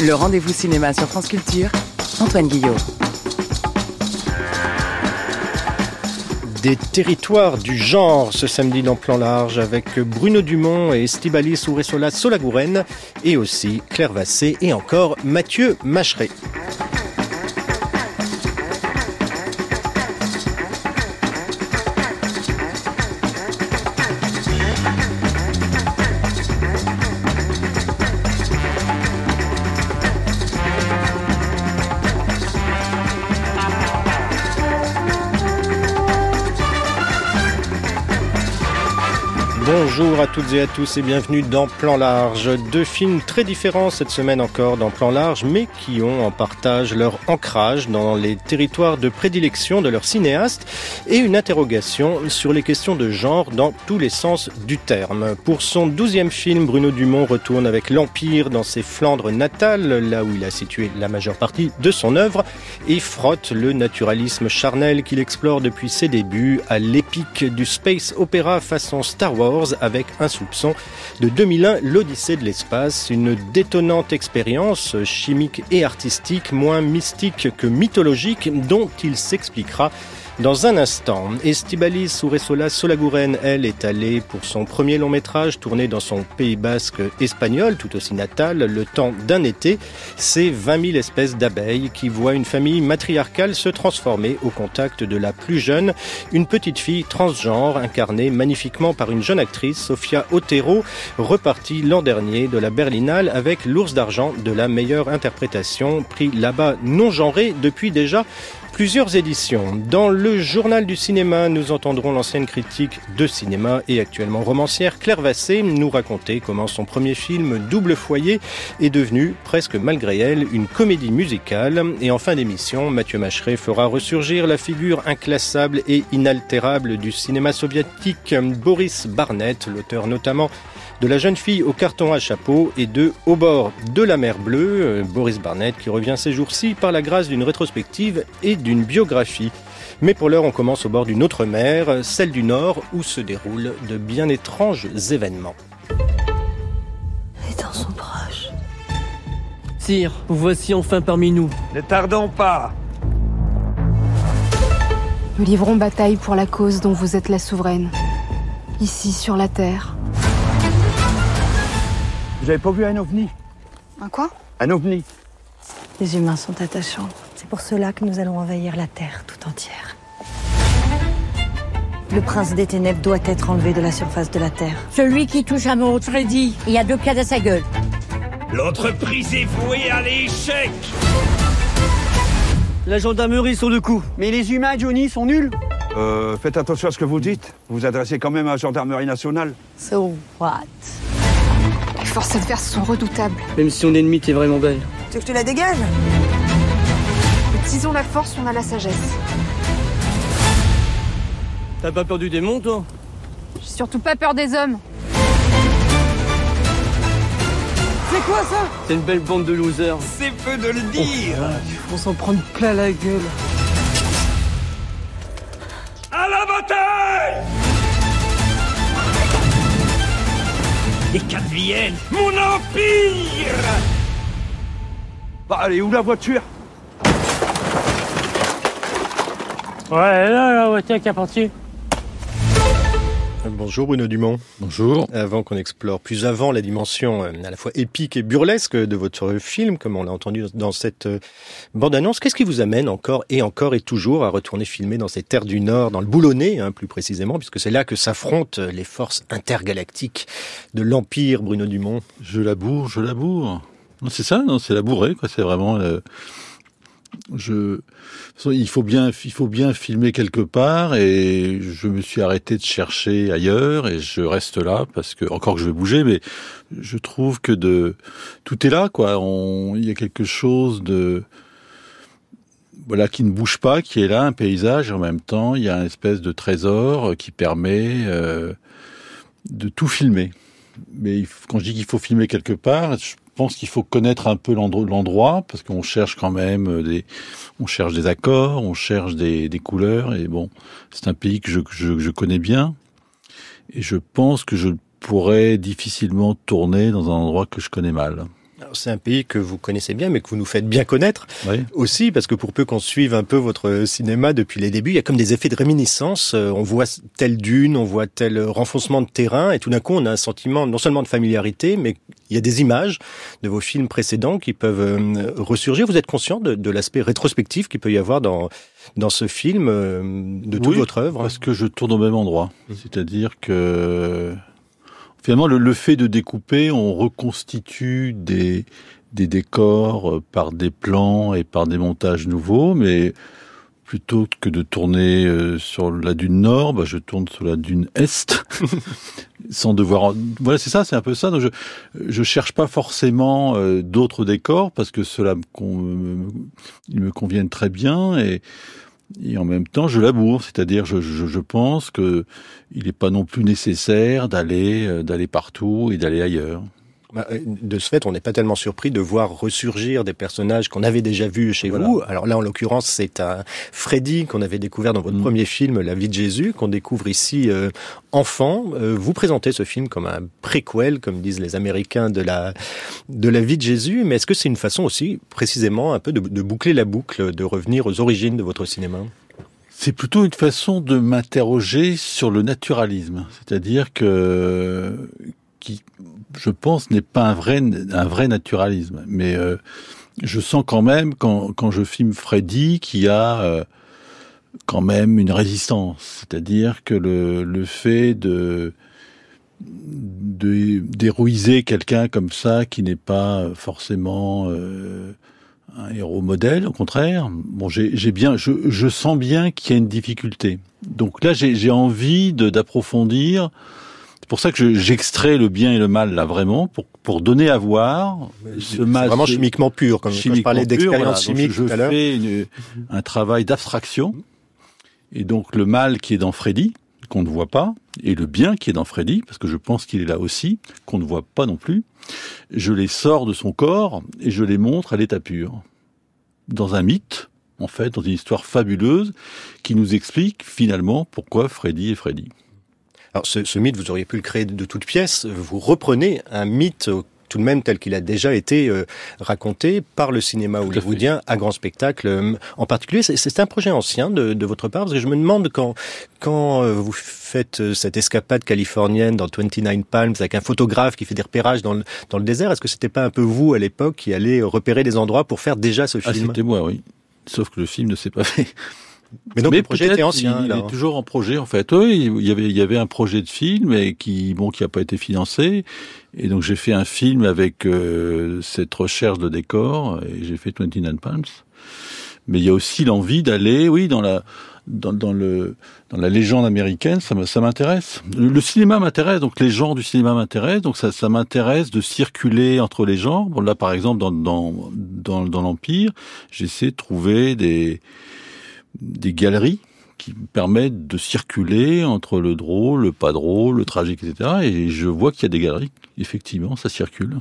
Le rendez-vous cinéma sur France Culture, Antoine Guillot. Des territoires du genre ce samedi dans Plan Large avec Bruno Dumont et Estibalis Ouressola Solagouren et aussi Claire Vassé et encore Mathieu Macheret. Toutes et à tous et bienvenue dans Plan Large. Deux films très différents cette semaine encore dans Plan Large, mais qui ont en partage leur ancrage dans les territoires de prédilection de leurs cinéastes et une interrogation sur les questions de genre dans tous les sens du terme. Pour son douzième film, Bruno Dumont retourne avec l'Empire dans ses Flandres natales, là où il a situé la majeure partie de son œuvre, et frotte le naturalisme charnel qu'il explore depuis ses débuts à l'épique du space opéra façon Star Wars avec un soupçon de 2001, l'Odyssée de l'espace, une détonnante expérience chimique et artistique, moins mystique que mythologique, dont il s'expliquera dans un instant, Estibalis Uresola Solagouren, elle, est allée pour son premier long métrage tourné dans son Pays basque espagnol, tout aussi natal, le temps d'un été. C'est 20 000 espèces d'abeilles qui voient une famille matriarcale se transformer au contact de la plus jeune, une petite fille transgenre incarnée magnifiquement par une jeune actrice, Sofia Otero, repartie l'an dernier de la Berlinale avec l'ours d'argent de la meilleure interprétation, prix là-bas non genré depuis déjà plusieurs éditions. Dans le journal du cinéma, nous entendrons l'ancienne critique de cinéma et actuellement romancière Claire Vassé nous raconter comment son premier film Double Foyer est devenu, presque malgré elle, une comédie musicale. Et en fin d'émission, Mathieu Macheret fera ressurgir la figure inclassable et inaltérable du cinéma soviétique Boris Barnett, l'auteur notamment de la jeune fille au carton à chapeau et de Au bord de la mer bleue, euh, Boris Barnett qui revient ces jours-ci par la grâce d'une rétrospective et d'une biographie. Mais pour l'heure, on commence au bord d'une autre mer, celle du Nord, où se déroulent de bien étranges événements. Les temps sont proches. Sire, vous voici enfin parmi nous. Ne tardons pas Nous livrons bataille pour la cause dont vous êtes la souveraine. Ici, sur la Terre. Vous avez pas vu un ovni? Un quoi? Un ovni Les humains sont attachants. C'est pour cela que nous allons envahir la Terre tout entière. Le prince des ténèbres doit être enlevé de la surface de la Terre. Celui qui touche à mon Freddy, il y a deux pieds à sa gueule. L'entreprise est vouée à l'échec La gendarmerie sur le coup. Mais les humains, Johnny, sont nuls Euh, faites attention à ce que vous dites. Vous vous adressez quand même à la gendarmerie nationale. So what? Forces adverses sont redoutables. Même si on est ennemi, t'es vraiment belle. Tu veux que je te la dégage? Utilisons la force, on a la sagesse. T'as pas peur du démon, toi? J'ai surtout pas peur des hommes. C'est quoi ça? C'est une belle bande de losers. C'est peu de le dire On s'en prendre plein la gueule. Les quatre viennent Mon empire Bah, allez, où la voiture? Ouais, là, la voiture qui est partie. Bonjour Bruno Dumont. Bonjour. Avant qu'on explore plus avant la dimension euh, à la fois épique et burlesque de votre film, comme on l'a entendu dans cette euh, bande-annonce, qu'est-ce qui vous amène encore et encore et toujours à retourner filmer dans ces terres du Nord, dans le Boulonnais hein, plus précisément, puisque c'est là que s'affrontent les forces intergalactiques de l'Empire, Bruno Dumont? Je laboure, je laboure. Non, c'est ça, non, c'est labourer, quoi. C'est vraiment. Je, il faut bien, il faut bien filmer quelque part, et je me suis arrêté de chercher ailleurs, et je reste là parce que encore que je vais bouger, mais je trouve que de tout est là, quoi. Il y a quelque chose de voilà qui ne bouge pas, qui est là, un paysage, et en même temps, il y a une espèce de trésor qui permet euh, de tout filmer. Mais quand je dis qu'il faut filmer quelque part, je pense qu'il faut connaître un peu l'endro- l'endroit parce qu'on cherche quand même des, on cherche des accords, on cherche des, couleurs et bon, c'est un pays je, je, que je connais bien et je pense que je pourrais difficilement tourner dans un endroit que je connais mal. C'est un pays que vous connaissez bien, mais que vous nous faites bien connaître Oui. aussi, parce que pour peu qu'on suive un peu votre cinéma depuis les débuts, il y a comme des effets de réminiscence. Euh, On voit telle dune, on voit tel renfoncement de terrain, et tout d'un coup, on a un sentiment non seulement de familiarité, mais il y a des images de vos films précédents qui peuvent euh, ressurgir. Vous êtes conscient de, de l'aspect rétrospectif qu'il peut y avoir dans dans ce film, euh, de toute Oui, votre œuvre? Parce que je tourne au même endroit. Mmh. C'est-à-dire que finalement, le, le fait de découper, on reconstitue des, des décors euh, par des plans et par des montages nouveaux, mais plutôt que de tourner euh, sur la dune nord, bah, je tourne sur la dune est, sans devoir. Voilà, c'est ça, c'est un peu ça. Donc je je cherche pas forcément euh, d'autres décors parce que cela me, con- me- ils me conviennent très bien et et en même temps, je laboure, c'est-à-dire, je, je, je pense que il n'est pas non plus nécessaire d'aller euh, d'aller partout et d'aller ailleurs. Bah, euh, De ce fait, on n'est pas tellement surpris de voir ressurgir des personnages qu'on avait déjà vus chez Voilà. vous. Alors là, en l'occurrence, c'est un Freddy qu'on avait découvert dans votre Mm. premier film, La vie de Jésus, qu'on découvre ici euh, enfant. Euh, vous présentez ce film comme un préquel, comme disent les Américains, de la de la vie de Jésus. Mais est-ce que c'est une façon aussi, précisément, un peu de, de boucler la boucle, de revenir aux origines de votre cinéma? C'est plutôt une façon de m'interroger sur le naturalisme, c'est-à-dire que qui, je pense, n'est pas un vrai un vrai naturalisme, mais euh, je sens quand même quand quand je filme Freddy qu'il y a euh, quand même une résistance, c'est-à-dire que le le fait de d'héroïser quelqu'un comme ça qui n'est pas forcément euh, un héros modèle, au contraire. Bon, j'ai bien, je, je sens bien qu'il y a une difficulté. Donc là, j'ai envie d'approfondir. C'est pour ça que je- j'extrais le bien et le mal là vraiment pour pour donner à voir ce mal. vraiment chimiquement pur, comme quand je chimiquement parlais d'expérience voilà. Chimique je tout à l'heure. fais une- un travail d'abstraction. Et donc le mal qui est dans Freddy, qu'on ne voit pas, et le bien qui est dans Freddy, parce que je pense qu'il est là aussi, qu'on ne voit pas non plus, je les sors de son corps et je les montre à l'état pur. Dans un mythe, en fait, dans une histoire fabuleuse, qui nous explique finalement pourquoi Freddy est Freddy. Alors ce, ce mythe, vous auriez pu le créer de toutes pièces. Vous reprenez un mythe euh, tout de même tel qu'il a déjà été euh, raconté par le cinéma Tout à hollywoodien à grand spectacle euh, en particulier. C'est- un projet ancien de, de votre part parce que je me demande quand quand euh, vous faites cette escapade californienne dans 29 Palms avec un photographe qui fait des repérages dans le, dans le désert, est-ce que c'était pas un peu vous à l'époque qui allez repérer des endroits pour faire déjà ce Ah, film? c'était moi, oui. Sauf que le film ne s'est pas fait. Mais donc Mais le projet était ancien. Il, alors. est toujours en projet en fait. Oui, il y avait il y avait un projet de film et qui bon qui a pas été financé et donc j'ai fait un film avec euh, cette recherche de décor et j'ai fait 29 Palms. Mais il y a aussi l'envie d'aller, oui, dans la dans, dans le dans la légende américaine, ça m'intéresse. Le, le cinéma m'intéresse, donc les genres du cinéma m'intéressent, donc ça ça m'intéresse de circuler entre les genres. Bon là par exemple dans dans dans, dans l'empire, j'essaie de trouver des des galeries qui me permettent de circuler entre le drôle, le pas drôle, le tragique, etc. Et je vois qu'il y a des galeries, effectivement, ça circule.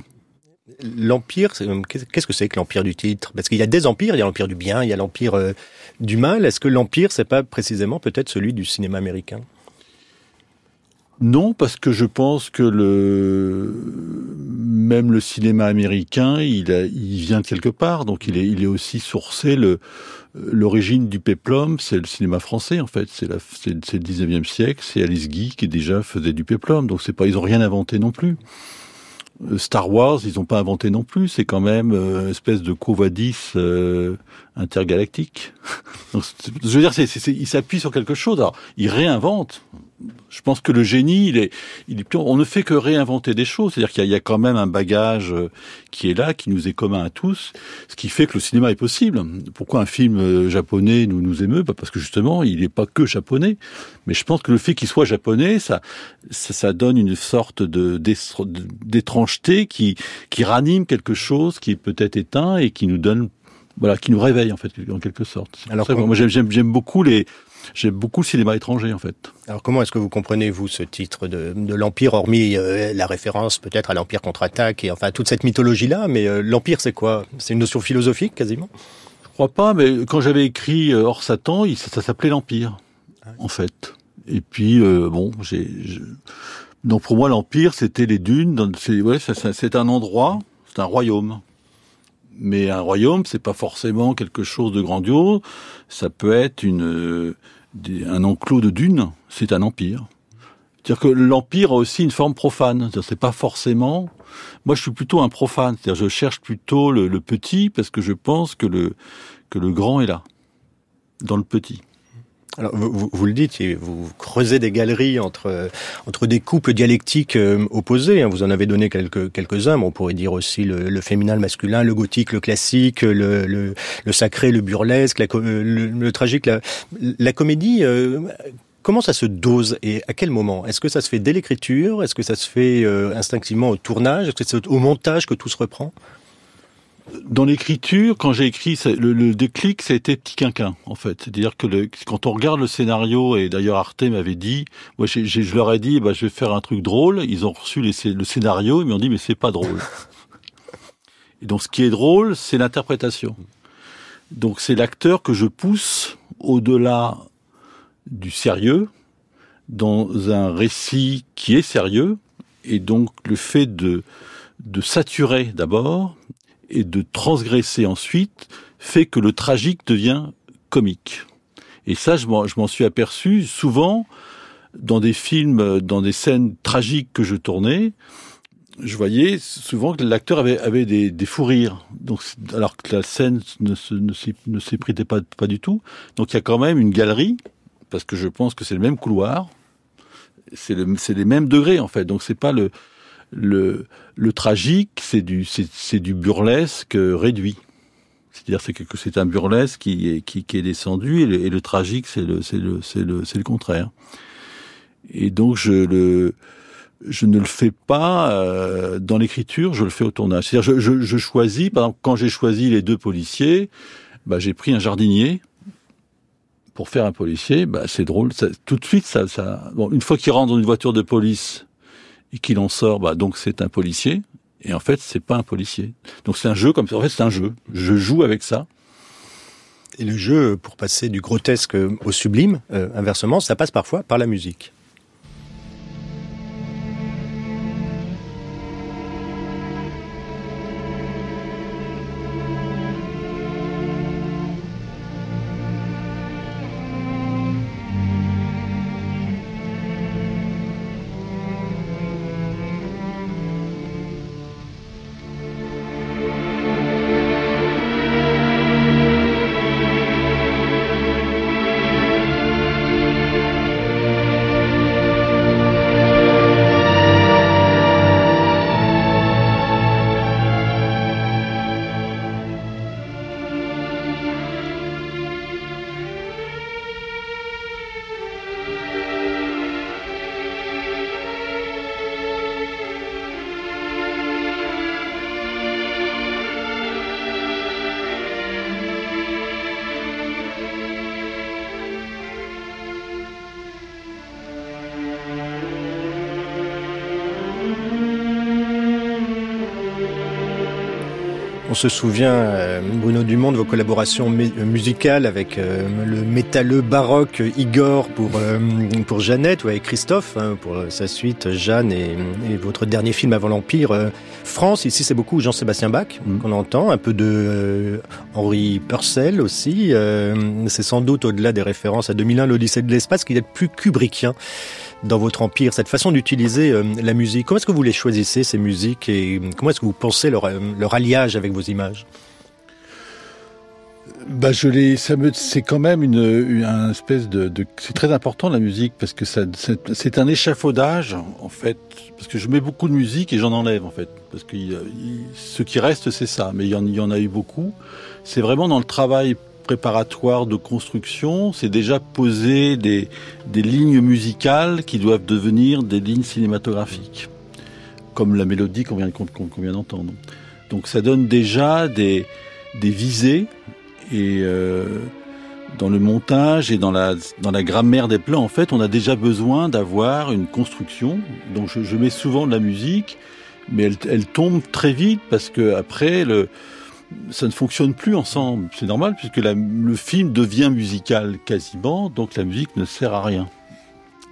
L'empire, c'est- qu'est-ce que c'est que l'empire du titre? Parce qu'il y a des empires, il y a l'empire du bien, il y a l'empire euh, du mal. Est-ce que l'empire, c'est pas précisément peut-être celui du cinéma américain? Non, parce que je pense que le même le cinéma américain, il, vient de quelque part, donc il est, aussi sourcé. L'origine du péplum, c'est le cinéma français en fait. C'est le 19e siècle. C'est Alice Guy qui déjà faisait du péplum, donc c'est pas, ils ont rien inventé non plus. Euh, Star Wars, ils n'ont pas inventé non plus. C'est quand même euh, une espèce de Covadis euh, intergalactique. Je veux dire, c'est, c'est, c'est- il s'appuie sur quelque chose. Alors, il réinvente. Je pense que le génie, il est, il est on ne fait que réinventer des choses. C'est-à-dire qu'il y a, il y a quand même un bagage euh, qui est là, qui nous est commun à tous, ce qui fait que le cinéma est possible. Pourquoi un film euh, japonais nous nous émeut? Bah, Parce que justement, il n'est pas que japonais. Mais je pense que le fait qu'il soit japonais, ça, ça, ça donne une sorte de d'étrangeté qui qui ranime quelque chose qui est peut-être éteint et qui nous donne voilà qui nous réveille en fait en quelque sorte. Alors, ça moi j'aime beaucoup les j'aime beaucoup le cinéma étranger en fait. Alors comment est-ce que vous comprenez vous ce titre de, de l'empire, hormis euh, la référence peut-être à l'empire contre-attaque et enfin toute cette mythologie là Mais euh, l'empire, c'est quoi? C'est une notion philosophique quasiment? Je crois pas, mais quand j'avais écrit euh, Hors Satan, ça, s'appelait l'Empire, en fait. Et puis, euh, bon, j'ai, je- Donc pour moi, l'Empire, c'était les dunes. C'est ouais, c'est un endroit, c'est un royaume. Mais un royaume, c'est pas forcément quelque chose de grandiose. Ça peut être une, un enclos de dunes. C'est un empire. C'est-à-dire que l'empire a aussi une forme profane. C'est pas forcément. Moi, je suis plutôt un profane. C'est-à-dire, je cherche plutôt le, petit parce que je pense que le que le grand est là, dans le petit. Alors, vous, vous, le dites, vous creusez des galeries entre entre des couples dialectiques euh, opposés. Hein. Vous en avez donné quelques quelques uns. on pourrait dire aussi le, le, féminin, le masculin, le gothique, le classique, le, le, le sacré, le burlesque, la, le, tragique, la, la comédie. Euh, comment ça se dose et à quel moment? Est-ce que ça se fait dès l'écriture? Est-ce que ça se fait euh, instinctivement au tournage? Est-ce que c'est au montage que tout se reprend? Dans l'écriture, quand j'ai écrit, le, déclic, ça a été Petit Quinquin, en fait. C'est-à-dire que le, quand on regarde le scénario, et d'ailleurs Arte m'avait dit, moi je leur ai dit, bah, je vais faire un truc drôle. Ils ont reçu les, le scénario, ils m'ont dit, mais c'est pas drôle. et donc ce qui est drôle, c'est l'interprétation. Donc c'est l'acteur que je pousse au-delà du sérieux, dans un récit qui est sérieux, et donc le fait de, de saturer d'abord, et de transgresser ensuite fait que le tragique devient comique. Et ça, je m'en suis aperçu souvent dans des films, dans des scènes tragiques que je tournais. Je voyais souvent que l'acteur avait, des, des fous rires, donc alors que la scène ne, se, ne pas, du tout. Donc il y a quand même une galerie, parce que je pense que c'est le même couloir, c'est le, les mêmes degrés en fait. Donc c'est pas le, le, tragique, c'est du, burlesque réduit. C'est-à-dire c'est que c'est un burlesque qui est, descendu et le, tragique c'est le, contraire. Et donc je ne le fais pas euh, dans l'écriture, je le fais au tournage. C'est-à-dire je, choisis, par exemple quand j'ai choisi les deux policiers, bah, j'ai pris un jardinier pour faire un policier. Bah, c'est drôle, ça, tout de suite ça, une fois qu'il rentre dans une voiture de police et qu'il en sort, bah, donc c'est un policier. Et en fait, c'est pas un policier. Donc c'est un jeu comme ça. En fait, c'est un jeu. Je joue avec ça. Et le jeu, pour passer du grotesque au sublime, euh, inversement, ça passe parfois par la musique. Se souvient, euh, Bruno Dumont, de vos collaborations musicales avec euh, le métalleux baroque Igor pour, euh, pour Jeannette ou avec Christophe hein, pour sa suite Jeanne et, votre dernier film avant l'Empire, France. Ici, c'est beaucoup Jean-Sébastien Bach mm. qu'on entend, un peu de Henri Purcell aussi. c'est sans doute au-delà des références à 2001, l'Odyssée de l'espace, qui est plus kubrickien dans votre empire, cette façon d'utiliser euh, la musique. Comment est-ce que vous les choisissez, ces musiques, et comment est-ce que vous pensez leur, euh, alliage avec vos images? Bah je les, c'est quand même une, espèce de, c'est très important la musique parce que c'est un échafaudage en fait, parce que je mets beaucoup de musique et j'en enlève en fait, parce que ce qui reste c'est ça, mais il y en a eu beaucoup. C'est vraiment dans le travail préparatoire de construction, c'est déjà poser des, des lignes musicales qui doivent devenir des lignes cinématographiques, comme la mélodie qu'on vient, qu'on vient d'entendre. Donc ça donne déjà des, des visées et euh, dans le montage et dans la, dans la grammaire des plans, en fait, on a déjà besoin d'avoir une construction. Donc je, je, mets souvent de la musique, mais elle, elle tombe très vite parce que après le ça ne fonctionne plus ensemble. C'est normal puisque le film devient musical quasiment, donc la musique ne sert à rien.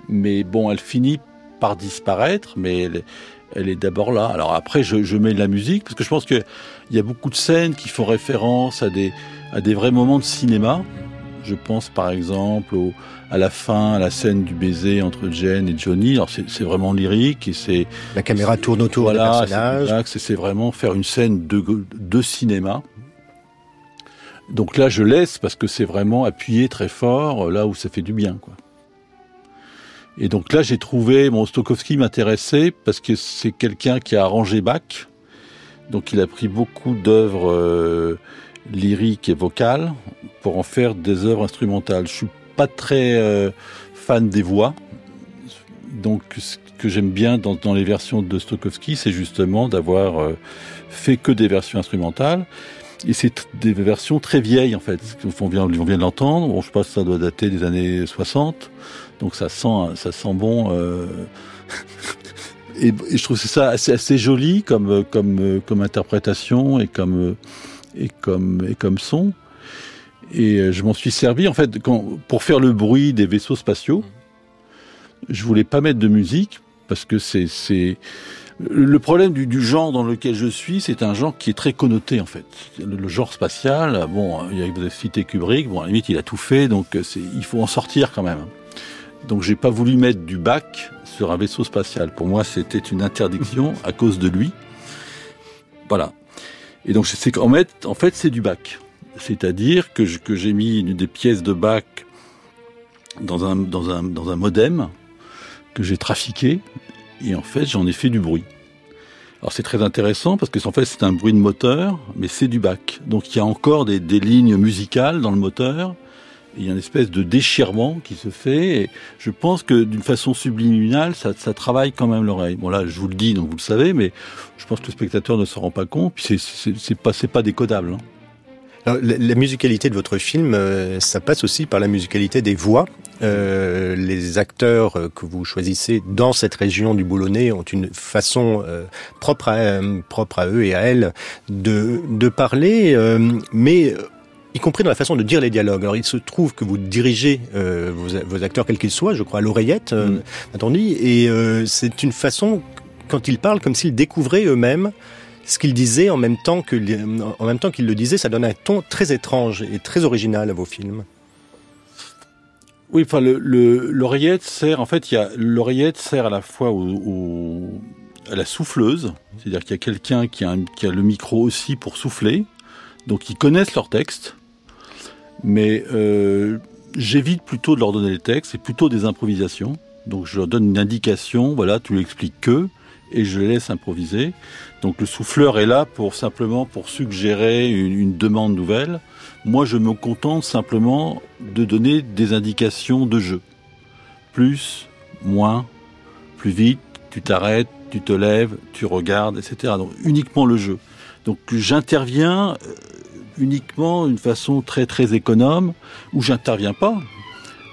Mais bon, elle finit par disparaître, mais elle, est d'abord là. Alors après, je, je, mets de la musique parce que je pense qu'il y a beaucoup de scènes qui font référence à des, à des vrais moments de cinéma. Je pense par exemple au, à la fin, à la scène du baiser entre Jen et Johnny. Alors c'est vraiment lyrique et c'est la caméra tourne autour voilà, du personnage. C'est vraiment faire une scène de, de cinéma. Donc là, je laisse parce que c'est vraiment appuyé très fort là où ça fait du bien, quoi. Et donc là, j'ai trouvé, mon Stokowski m'intéressait parce que c'est quelqu'un qui a arrangé Bach. Donc il a pris beaucoup d'œuvres euh, lyriques et vocales pour en faire des œuvres instrumentales. Je suis pas très euh, fan des voix. Donc ce que j'aime bien dans, dans, les versions de Stokowski, c'est justement d'avoir euh, fait que des versions instrumentales. Et c'est des versions très vieilles en fait. On vient, on vient de l'entendre. Bon, je pense que ça doit dater des années 60. Donc ça sent, ça sent bon. Euh... et, et, je trouve ça assez, assez joli comme, comme, comme interprétation et comme, et comme, et comme son. Et je m'en suis servi en fait pour faire le bruit des vaisseaux spatiaux. Je voulais pas mettre de musique parce que c'est le problème du, genre dans lequel je suis, c'est un genre qui est très connoté en fait. Le, genre spatial, bon, il vous avez cité Kubrick, bon à la limite il a tout fait, donc il faut en sortir quand même. Donc j'ai pas voulu mettre du bac sur un vaisseau spatial. Pour moi, c'était une interdiction à cause de lui. Voilà. Et donc c'est qu'en fait, en fait, c'est du bac. C'est-à-dire que j'ai mis des pièces de bac dans un, modem que j'ai trafiqué et en fait j'en ai fait du bruit. Alors c'est très intéressant parce que en fait c'est un bruit de moteur, mais c'est du bac. Donc il y a encore des lignes musicales dans le moteur il y a une espèce de déchirement qui se fait. Je pense que d'une façon subliminale, ça, travaille quand même l'oreille. Bon là, je vous le dis, donc vous le savez, mais je pense que le spectateur ne se rend pas compte. Puis c'est pas décodable. Hein. La, musicalité de votre film, euh, ça passe aussi par la musicalité des voix. Euh, les acteurs que vous choisissez dans cette région du Boulonnais ont une façon euh, propre, à, eux et à elles de, de parler, euh, mais y compris dans la façon de dire les dialogues. Alors il se trouve que vous dirigez euh, vos, vos, acteurs quels qu'ils soient, je crois à l'oreillette, euh, mm. et euh, c'est une façon quand ils parlent comme s'ils découvraient eux-mêmes ce qu'ils disaient en même temps que en même temps qu'ils le disaient, ça donne un ton très étrange et très original à vos films. Oui, enfin l'oreillette le, sert en fait il y a l'oreillette sert à la fois au, au à la souffleuse, c'est-à-dire qu'il y a quelqu'un qui, qui a le micro aussi pour souffler, donc ils connaissent leur texte mais euh, j'évite plutôt de leur donner les textes, c'est plutôt des improvisations. Donc je leur donne une indication, voilà, tu l'expliques que, et je les laisse improviser. Donc le souffleur est là pour simplement pour suggérer une, une demande nouvelle. Moi, je me contente simplement de donner des indications de jeu. Plus, moins, plus vite, tu t'arrêtes, tu te lèves, tu regardes, etc. Donc uniquement le jeu. Donc j'interviens euh, uniquement d'une façon très très économe, où j'interviens pas.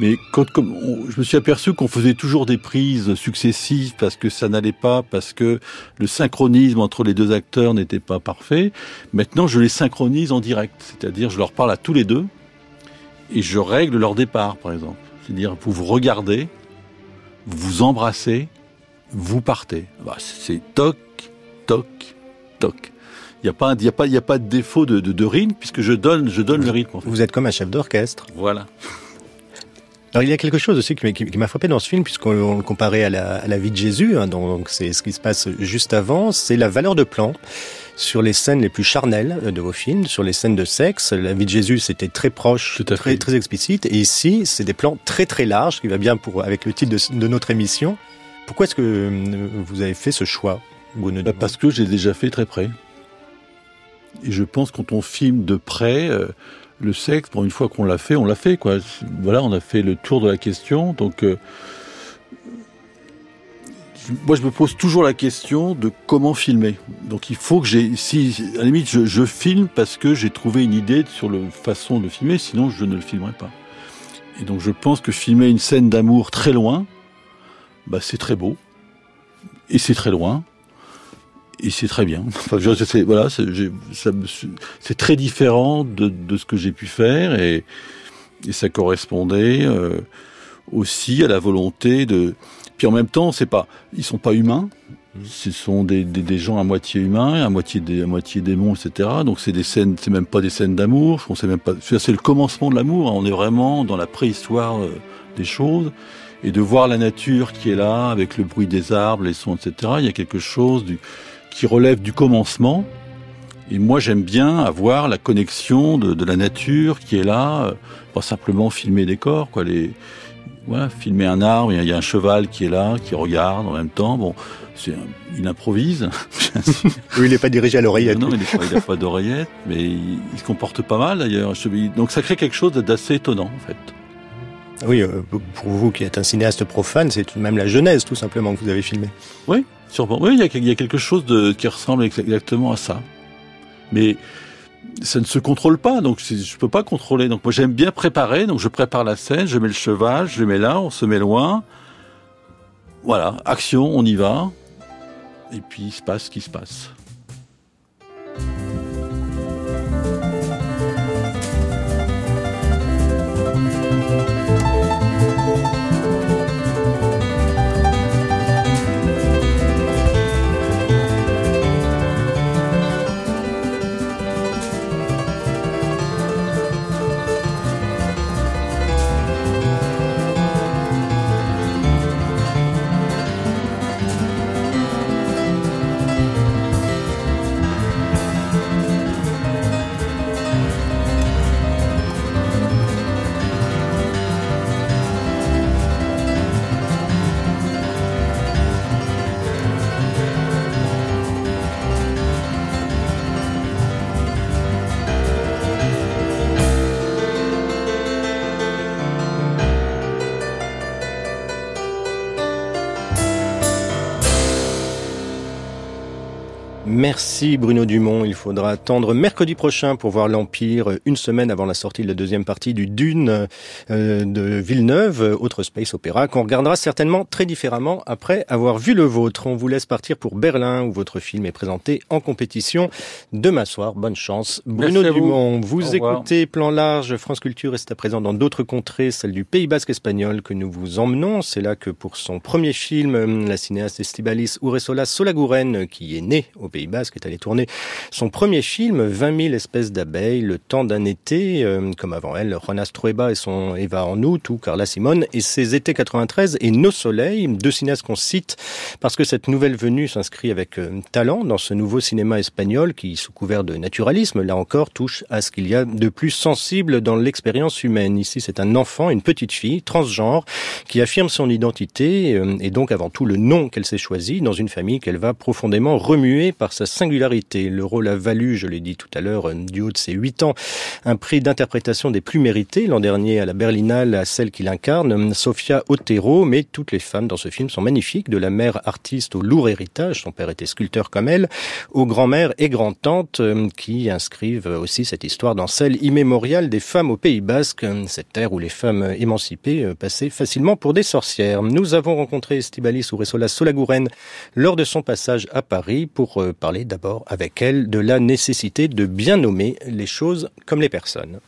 Mais quand comme je me suis aperçu qu'on faisait toujours des prises successives parce que ça n'allait pas, parce que le synchronisme entre les deux acteurs n'était pas parfait. Maintenant, je les synchronise en direct, c'est-à-dire je leur parle à tous les deux et je règle leur départ, par exemple. C'est-à-dire vous vous regardez, vous vous embrassez, vous partez. Bah, c'est toc, toc, toc. Il n'y a pas, il y a pas, il y a pas de défaut de, de, de rythme puisque je donne, je donne le rythme. En fait. Vous êtes comme un chef d'orchestre. Voilà. Alors il y a quelque chose aussi qui, qui m'a frappé dans ce film, puisqu'on le comparait à la, à la, vie de Jésus, hein, donc c'est ce qui se passe juste avant, c'est la valeur de plan sur les scènes les plus charnelles de vos films, sur les scènes de sexe. La vie de Jésus, c'était très proche, très, très explicite, et ici, c'est des plans très très larges, qui va bien pour avec le titre de, de notre émission. Pourquoi est-ce que euh, vous avez fait ce choix bah Parce que j'ai déjà fait très près. Et je pense quand on filme de près, euh, le sexe, pour une fois qu'on l'a fait, on l'a fait. Quoi. Voilà, on a fait le tour de la question. Donc, euh, moi, je me pose toujours la question de comment filmer. Donc, il faut que j'ai, si à la limite, je, je filme parce que j'ai trouvé une idée sur la façon de filmer, sinon je ne le filmerai pas. Et donc, je pense que filmer une scène d'amour très loin, bah, c'est très beau. Et c'est très loin et c'est très bien. Enfin, c'est voilà, c'est très différent de, de, ce que j'ai pu faire et, et ça correspondait euh, aussi à la volonté de. puis en même temps, c'est pas, ils sont pas humains. Ce sont des, des, des, gens à moitié humains, à moitié des, à moitié démons, etc. Donc c'est des scènes, c'est même pas des scènes d'amour. On sait même pas. C'est le commencement de l'amour. Hein. On est vraiment dans la préhistoire euh, des choses et de voir la nature qui est là avec le bruit des arbres, les sons, etc. Il y a quelque chose du, qui relève du commencement. Et moi, j'aime bien avoir la connexion de, de, la nature qui est là, euh, pas simplement filmer des corps, quoi. Les, voilà, filmer un arbre, il y a un cheval qui est là, qui regarde en même temps. Bon, c'est, il improvise. oui, il n'est pas dirigé à l'oreillette. Non, il n'a pas d'oreillette, mais il, il, se comporte pas mal d'ailleurs. Donc ça crée quelque chose d'assez étonnant en fait. Oui, euh, pour vous qui êtes un cinéaste profane, c'est même la genèse tout simplement que vous avez filmé. Oui, sûrement. Oui, il y a, quelque chose de, qui ressemble exactement à ça. Mais ça ne se contrôle pas, donc je peux pas contrôler. Donc moi j'aime bien préparer, donc je prépare la scène, je mets le cheval, je mets là, on se met loin. Voilà, action, on y va. Et puis il se passe ce qui se passe. Merci Bruno Dumont. Il faudra attendre mercredi prochain pour voir l'Empire, une semaine avant la sortie de la deuxième partie du Dune euh, de Villeneuve, autre space opéra, qu'on regardera certainement très différemment après avoir vu le vôtre. On vous laisse partir pour Berlin, où votre film est présenté en compétition demain soir. Bonne chance. Bruno Dumont, vous, vous écoutez Plan Large, France Culture est à présent dans d'autres contrées, celle du Pays Basque espagnol que nous vous emmenons. C'est là que pour son premier film, la cinéaste Estibalis Uresola Solaguren, qui est née au Pays Basque, est allé tourner son premier film, 20 000 espèces d'abeilles, le temps d'un été, euh, comme avant elle, Jonas Trueba et son Eva en août, ou Carla Simone, et ses étés 93 et Nos soleils, deux cinéastes qu'on cite parce que cette nouvelle venue s'inscrit avec euh, talent dans ce nouveau cinéma espagnol qui, sous couvert de naturalisme, là encore, touche à ce qu'il y a de plus sensible dans l'expérience humaine. Ici, c'est un enfant, une petite fille, transgenre, qui affirme son identité euh, et donc avant tout le nom qu'elle s'est choisi dans une famille qu'elle va profondément remuer par sa singularité. Le rôle a valu, je l'ai dit tout à l'heure, du haut de ses huit ans, un prix d'interprétation des plus mérités l'an dernier à la Berlinale à celle qu'il incarne, Sofia Otero, mais toutes les femmes dans ce film sont magnifiques, de la mère artiste au lourd héritage, son père était sculpteur comme elle, aux grand-mères et grand-tantes qui inscrivent aussi cette histoire dans celle immémoriale des femmes au Pays Basque, cette terre où les femmes émancipées passaient facilement pour des sorcières. Nous avons rencontré Estibalis Uresola Solaguren lors de son passage à Paris pour parler d'abord avec elle de la nécessité de bien nommer les choses comme les personnes.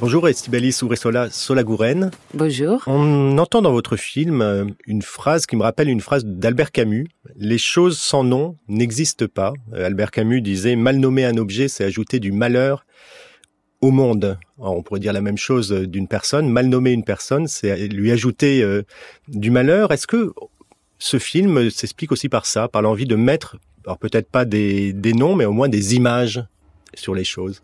Bonjour Estibalis Uresola Solaguren. Bonjour. On entend dans votre film une phrase qui me rappelle une phrase d'Albert Camus. Les choses sans nom n'existent pas. Albert Camus disait mal nommer un objet, c'est ajouter du malheur au monde. Alors, on pourrait dire la même chose d'une personne. Mal nommer une personne, c'est lui ajouter euh, du malheur. Est-ce que ce film s'explique aussi par ça, par l'envie de mettre, alors peut-être pas des, des noms, mais au moins des images? Sur les choses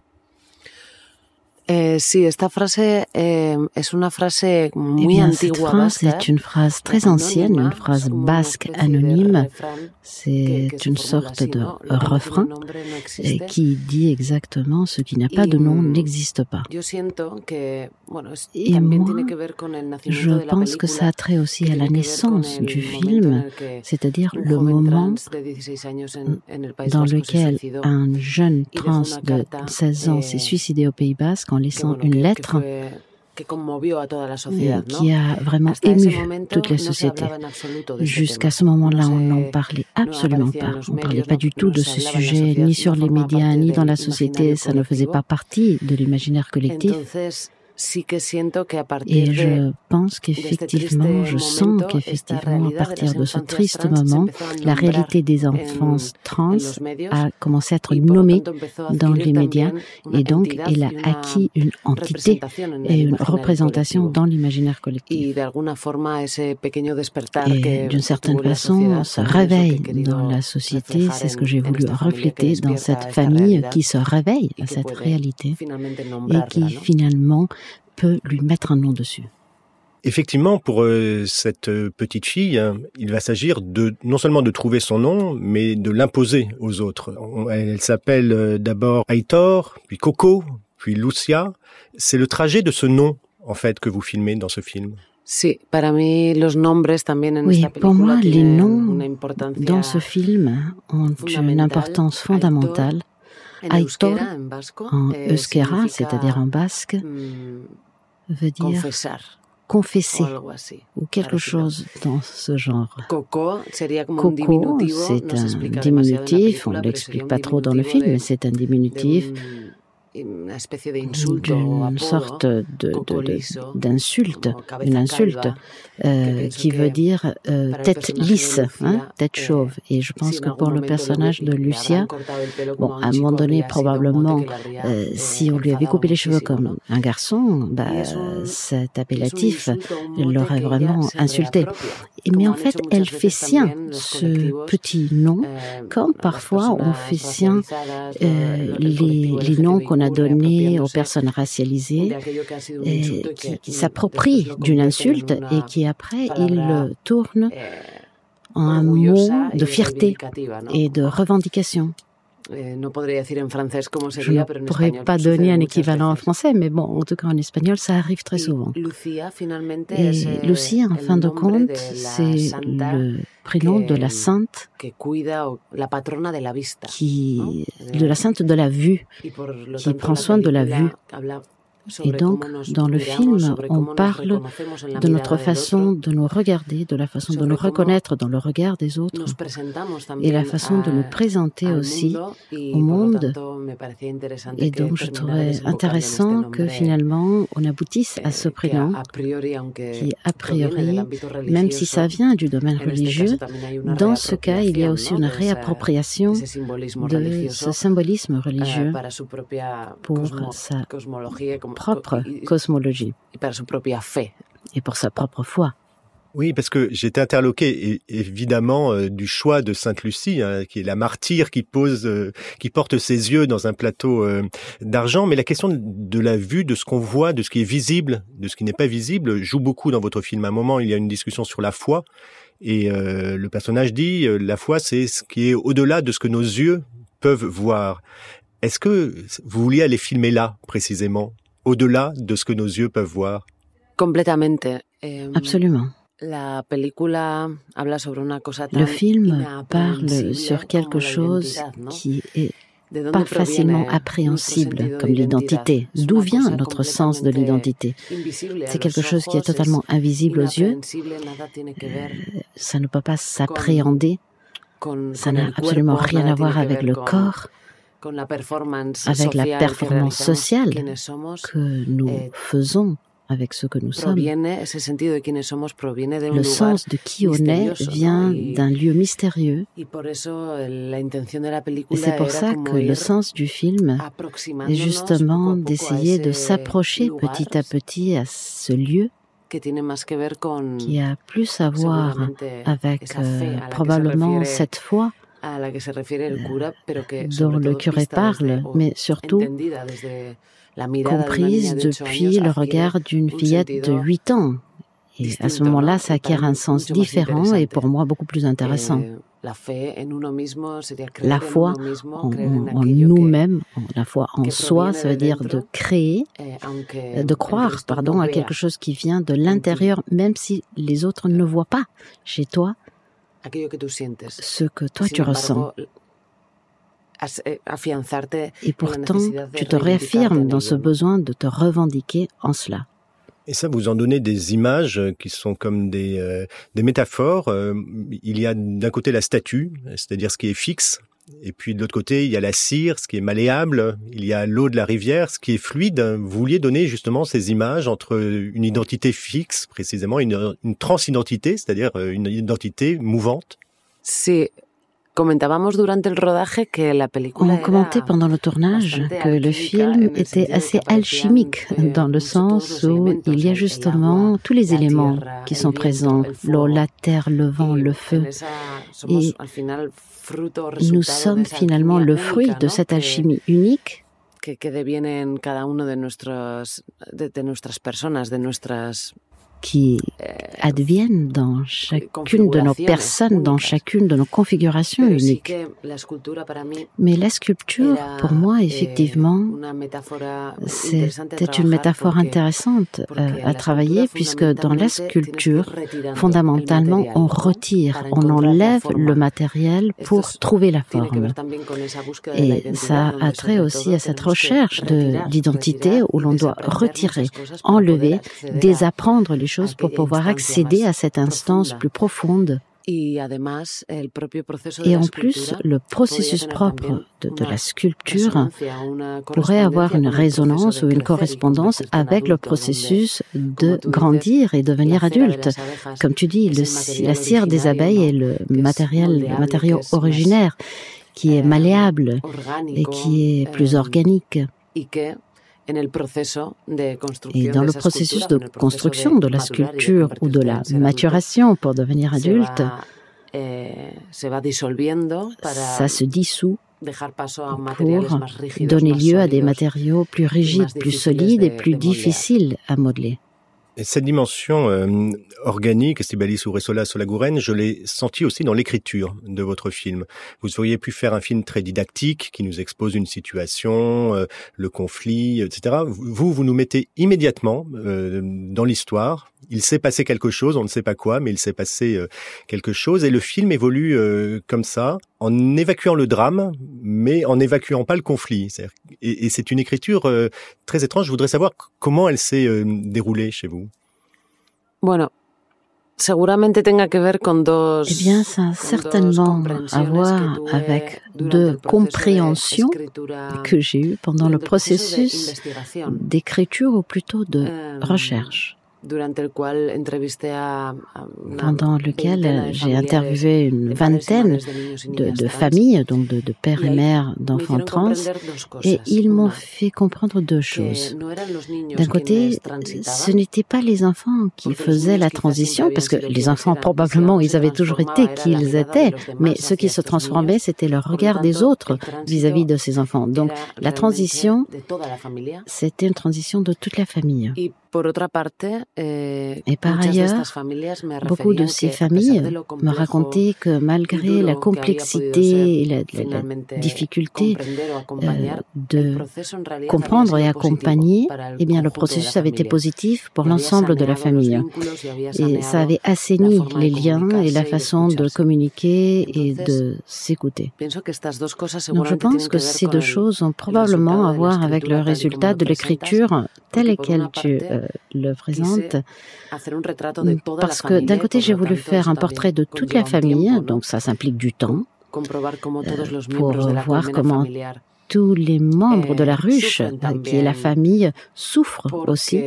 Eh, sí, esta frase eh, es una frase muy eh bien, antigua cette phrase est une phrase très ancienne, une phrase basque anonyme. C'est une sorte de refrain eh, qui dit exactement ce qui n'a pas de nom n'existe pas. Et moi, Je pense que ça a trait aussi à la naissance du film, c'est-à-dire le moment trans de 16 años en, en el País dans lequel un jeune trans de carta, 16 ans eh, s'est suicidé au Pays Basque en laissant une lettre qui a vraiment ému toute la société. Jusqu'à ce moment-là, on n'en parlait absolument pas. On ne parlait pas du tout de ce sujet, ni sur les médias, ni dans la société. Ça ne faisait pas partie de l'imaginaire collectif. Et je pense qu'effectivement, je sens qu'effectivement, à partir de ce triste moment, la réalité des en- enfants trans a commencé à être nommée dans les médias et donc elle a acquis une entité et une représentation dans l'imaginaire collectif. Et d'une certaine façon, ce réveil dans la société, c'est ce que j'ai voulu refléter dans cette famille qui se réveille à cette réalité et qui finalement peut lui mettre un nom dessus. Effectivement, pour euh, cette euh, petite fille, hein, il va s'agir de non seulement de trouver son nom, mais de l'imposer aux autres. Elle, elle s'appelle euh, d'abord Aitor, puis Coco, puis Lucia. C'est le trajet de ce nom, en fait, que vous filmez dans ce film. Sí, para mí los nombres también en Oui, esta pour moi, les noms dans ce film ont une importance fondamentale. en Aitor, en eh, euskera, c'est-à-dire en basque, mm, veut dire confesser ou quelque chose dans ce genre. Coco c'est un diminutif, on ne l'explique pas trop dans le film, mais c'est un diminutif d'une sorte d'insulte, une insulte euh, qui veut dire euh, tête lisse, Lucia, hein, tête eh, chauve. Et je pense que pour le personnage de Lucia, bon, à un moment donné, probablement, euh, eh, si on lui avait coupé les cheveux comme un garçon, bah, cet appellatif l'aurait vraiment insulté. mais en fait, elle muchas fait sien ce petit nom, eh, comme parfois on fait sien les noms qu'on a Donnés aux personnes racialisées et qui, s'approprient d'une insulte et qui après ils tournent eh, en un mot de fierté et de revendication. Eh, no podría decir en francés cómo Je sería, ne pero en pourrais pas donner un équivalent en français, mais bon, en tout cas en espagnol, ça arrive très souvent. Lucía, finalmente, Et eh, en fin de compte, c'est le prénom de la sainte que cuida, o la patrona de la vista. qui, de la sainte de la vue. Qui prend soin de la vue. Et donc, dans le film, on parle de notre façon de nous regarder, de la façon de nous reconnaître dans le regard des autres, et la façon de nous présenter aussi au monde. Et donc, je trouvais intéressant que finalement, on aboutisse à eh, ce que prénom qui, a priori, même si ça vient du domaine religieux, dans ce cas, il y a aussi une réappropriation de ce symbolisme eh, religieux pour sa propre y- cosmologie et pour sa propre foi. Oui, parce que j'étais interloqué évidemment euh, du choix de Sainte Lucie, hein, qui est la martyre qui pose, euh, qui porte ses yeux dans un plateau euh, d'argent. Mais la question de la vue, de ce qu'on voit, de ce qui est visible, de ce qui n'est pas visible, joue beaucoup dans votre film. À un moment, il y a une discussion sur la foi, et euh, le personnage dit euh, la foi, c'est ce qui est au-delà de ce que nos yeux peuvent voir. Est-ce que vous vouliez aller filmer là précisément, au-delà de ce que nos yeux peuvent voir Absolument. Le film parle sur quelque chose qui est ¿De dónde pas facilement appréhensible comme l'identité? D'où vient notre sens de l'identité? C'est quelque chose qui est totalement invisible aux yeux. ver Ça ne peut pas s'appréhender. Ça n'a absolument rien à voir avec le corps, avec la performance sociale que nous eh, faisons avec ce que nous sommes. Le sens de qui on est vient d'un lieu mystérieux. La Et c'est pour ça que le sens du film est justement d'essayer de s'approcher petit à petit à ce lieu qui a plus à voir avec euh, probablement cette foi dont le curé parle, mais surtout comprise depuis le regard d'une fillette de 8 ans. Et à ce moment-là, ça acquiert un sens différent et pour moi beaucoup plus intéressant. La foi en, nous-mêmes, la foi en soi, ça veut dire de créer, de croire, pardon, à quelque chose qui vient de l'intérieur, même si les autres ne voient pas chez toi ce que toi tu ressens. Eh, Et pourtant, tu te réaffirmes dans ce besoin de te revendiquer en cela. Et ça, vous en donnez des images qui sont comme des, euh, des métaphores. Euh, il y a d'un côté la statue, c'est-à-dire ce qui est fixe, et puis de l'autre côté, il y a la cire, ce qui est malléable, il y a l'eau de la rivière, ce qui est fluide. Vous vouliez donner justement ces images entre une identité fixe, précisément, une, une transidentité, c'est-à-dire euh, une identité mouvante? C'est on commentait pendant le tournage que le film était assez alchimique dans le sens où il y a justement tous les éléments qui sont présents, l'eau, la terre, le vent, le feu. Et nous sommes finalement le fruit de cette alchimie unique qui adviennent dans chacune de nos personnes, dans chacune de nos configurations uniques. Mais la sculpture, pour moi, effectivement, c'était une métaphore intéressante euh, à travailler puisque dans la sculpture, fondamentalement, on retire, on enlève le matériel pour trouver la forme. Et ça a trait aussi à cette recherche d'identité où l'on doit retirer, enlever, désapprendre les choses pour pouvoir accéder à cette instance plus profonde. Et en plus, le processus propre de, la sculpture pourrait avoir une résonance ou une correspondance avec le processus de grandir et devenir adulte. Comme tu dis, la cire des abeilles est le matériel, le matériau originaire qui est malléable et qui est plus organique. Et dans le processus de construction de la sculpture ou de la maturation pour devenir adulte, eh, ça se dissout pour donner lieu à des matériaux plus rigides, plus solides et plus difficiles à modeler. Et cette dimension euh, organique, Estibalis ou Ressola Solaguren, je l'ai senti aussi dans l'écriture de votre film. Vous auriez pu faire un film très didactique qui nous expose une situation, euh, le conflit, etc. Vous, vous nous mettez immédiatement euh, dans l'histoire. Il s'est passé quelque chose, on ne sait pas quoi, mais il s'est passé quelque chose. Et le film évolue comme ça, en évacuant le drame, mais en évacuant pas le conflit. Et, et c'est une écriture très étrange. Je voudrais savoir comment elle s'est déroulée chez vous. Bueno, seguramente tenga que ver con dos. Eh bien, ça a certainement à voir avec deux compréhensions que j'ai eues pendant le processus d'écriture ou plutôt de recherche pendant lequel j'ai interviewé une vingtaine de, familles, donc de, pères et mères d'enfants trans, et ils m'ont fait comprendre deux choses. D'un côté, ce n'étaient pas les enfants qui faisaient la transition, parce que les enfants, probablement, ils avaient toujours été qui ils étaient, mais ce qui se transformait, c'était le regard des autres vis-à-vis de ces enfants. Donc, la transition, c'était une transition de toute la famille. Eh, et par ailleurs, beaucoup de ces familles me racontaient que malgré la complexité et la, difficulté euh, de comprendre et accompagner, eh bien, le processus avait été positif pour l'ensemble de la famille. Et ça avait assaini les liens et la façon de communiquer et de s'écouter. Donc je pense que ces deux choses ont probablement à voir avec le résultat de l'écriture telle qu'elle tu euh, le présente. Parce que d'un côté, j'ai voulu faire un portrait de toute la famille, donc ça s'implique du temps, euh, pour voir comment tous les membres de la ruche, qui est la famille, souffrent aussi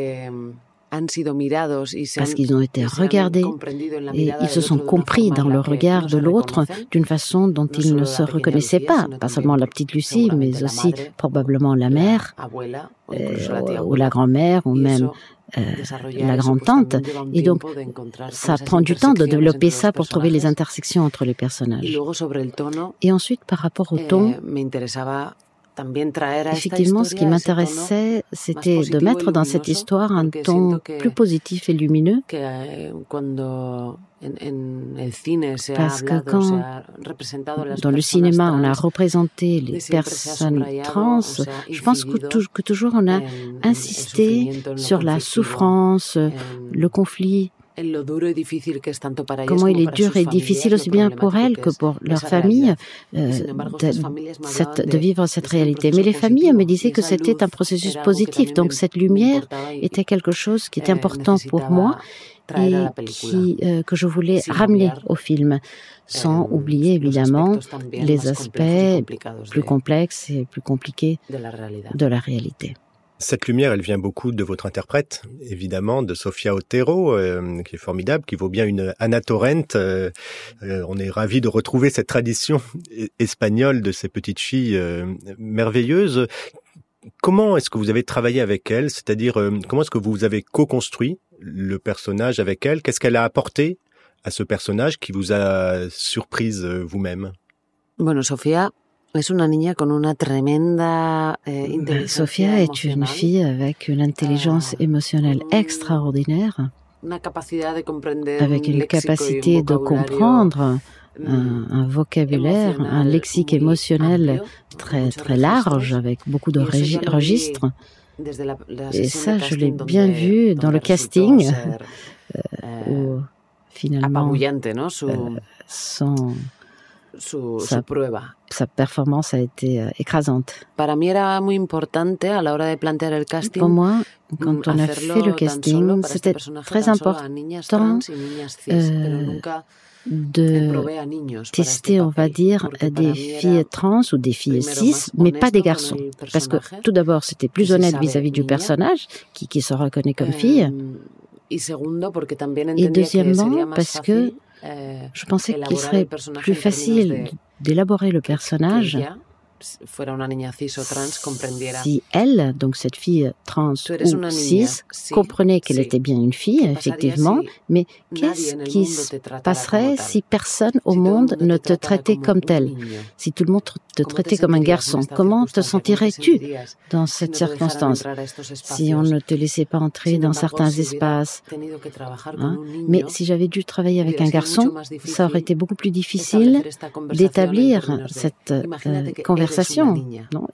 parce qu'ils ont été regardés et ils se sont compris dans le regard de l'autre d'une façon dont ils ne se reconnaissaient pas, pas seulement la petite Lucie, mais aussi probablement la mère euh, ou la grand-mère ou même euh, la grande-tante. Et donc, ça prend du temps de développer ça pour trouver les intersections entre les personnages. Et ensuite, par rapport au ton, Effectivement, ce qui m'intéressait, c'était de mettre dans cette histoire un ton plus positif et lumineux. Parce que quand dans le cinéma on a représenté les personnes trans, je pense que, que toujours on a insisté sur la souffrance, le conflit comment il est dur et difficile aussi bien pour elles que pour leur famille euh, de, de, vivre cette réalité. Mais les familles me disaient que c'était un processus positif, donc cette lumière était quelque chose qui était important pour moi et qui, euh, que je voulais ramener au film, sans oublier évidemment les aspects plus complexes et plus compliqués de la réalité. Cette lumière, elle vient beaucoup de votre interprète, évidemment, de Sofia Otero, euh, qui est formidable, qui vaut bien une Anna Torrent. Euh, euh, on est ravi de retrouver cette tradition espagnole de ces petites filles merveilleuses. Comment est-ce que vous avez travaillé avec elle? C'est-à-dire, comment est-ce que vous avez co-construit le personnage avec elle? Qu'est-ce qu'elle a apporté à ce personnage qui vous a surprise vous-même? Bueno, Sofia Es una niña con una tremenda eh, Sofia est une fille avec une intelligence ah, émotionnelle extraordinaire, avec une capacité de comprendre mm, un, un vocabulaire, un lexique émotionnel très très large, avec beaucoup de registres. Et ça, je l'ai bien vu dans le casting, euh, où finalement euh, sa, Sa performance a été écrasante. Pour moi, quand on a fait le casting, c'était très important euh, de tester, on va dire, des filles trans ou des filles cis, mais pas des garçons. Parce que tout d'abord, c'était plus honnête vis-à-vis du personnage, qui, qui se reconnaît comme fille. Et deuxièmement, parce que je pensais qu'il serait plus facile d'élaborer le personnage si elle, donc cette fille trans ou cis, comprenait qu'elle était bien une fille, effectivement, mais qu'est-ce qui se passerait si personne au monde ne te traitait comme telle Si tout le monde te traitait comme un garçon, comment te sentirais-tu dans cette circonstance? Si on ne te laissait pas entrer dans certains espaces. Hein? Mais si j'avais dû travailler avec un garçon, ça aurait été beaucoup plus difficile d'établir cette euh, conversation non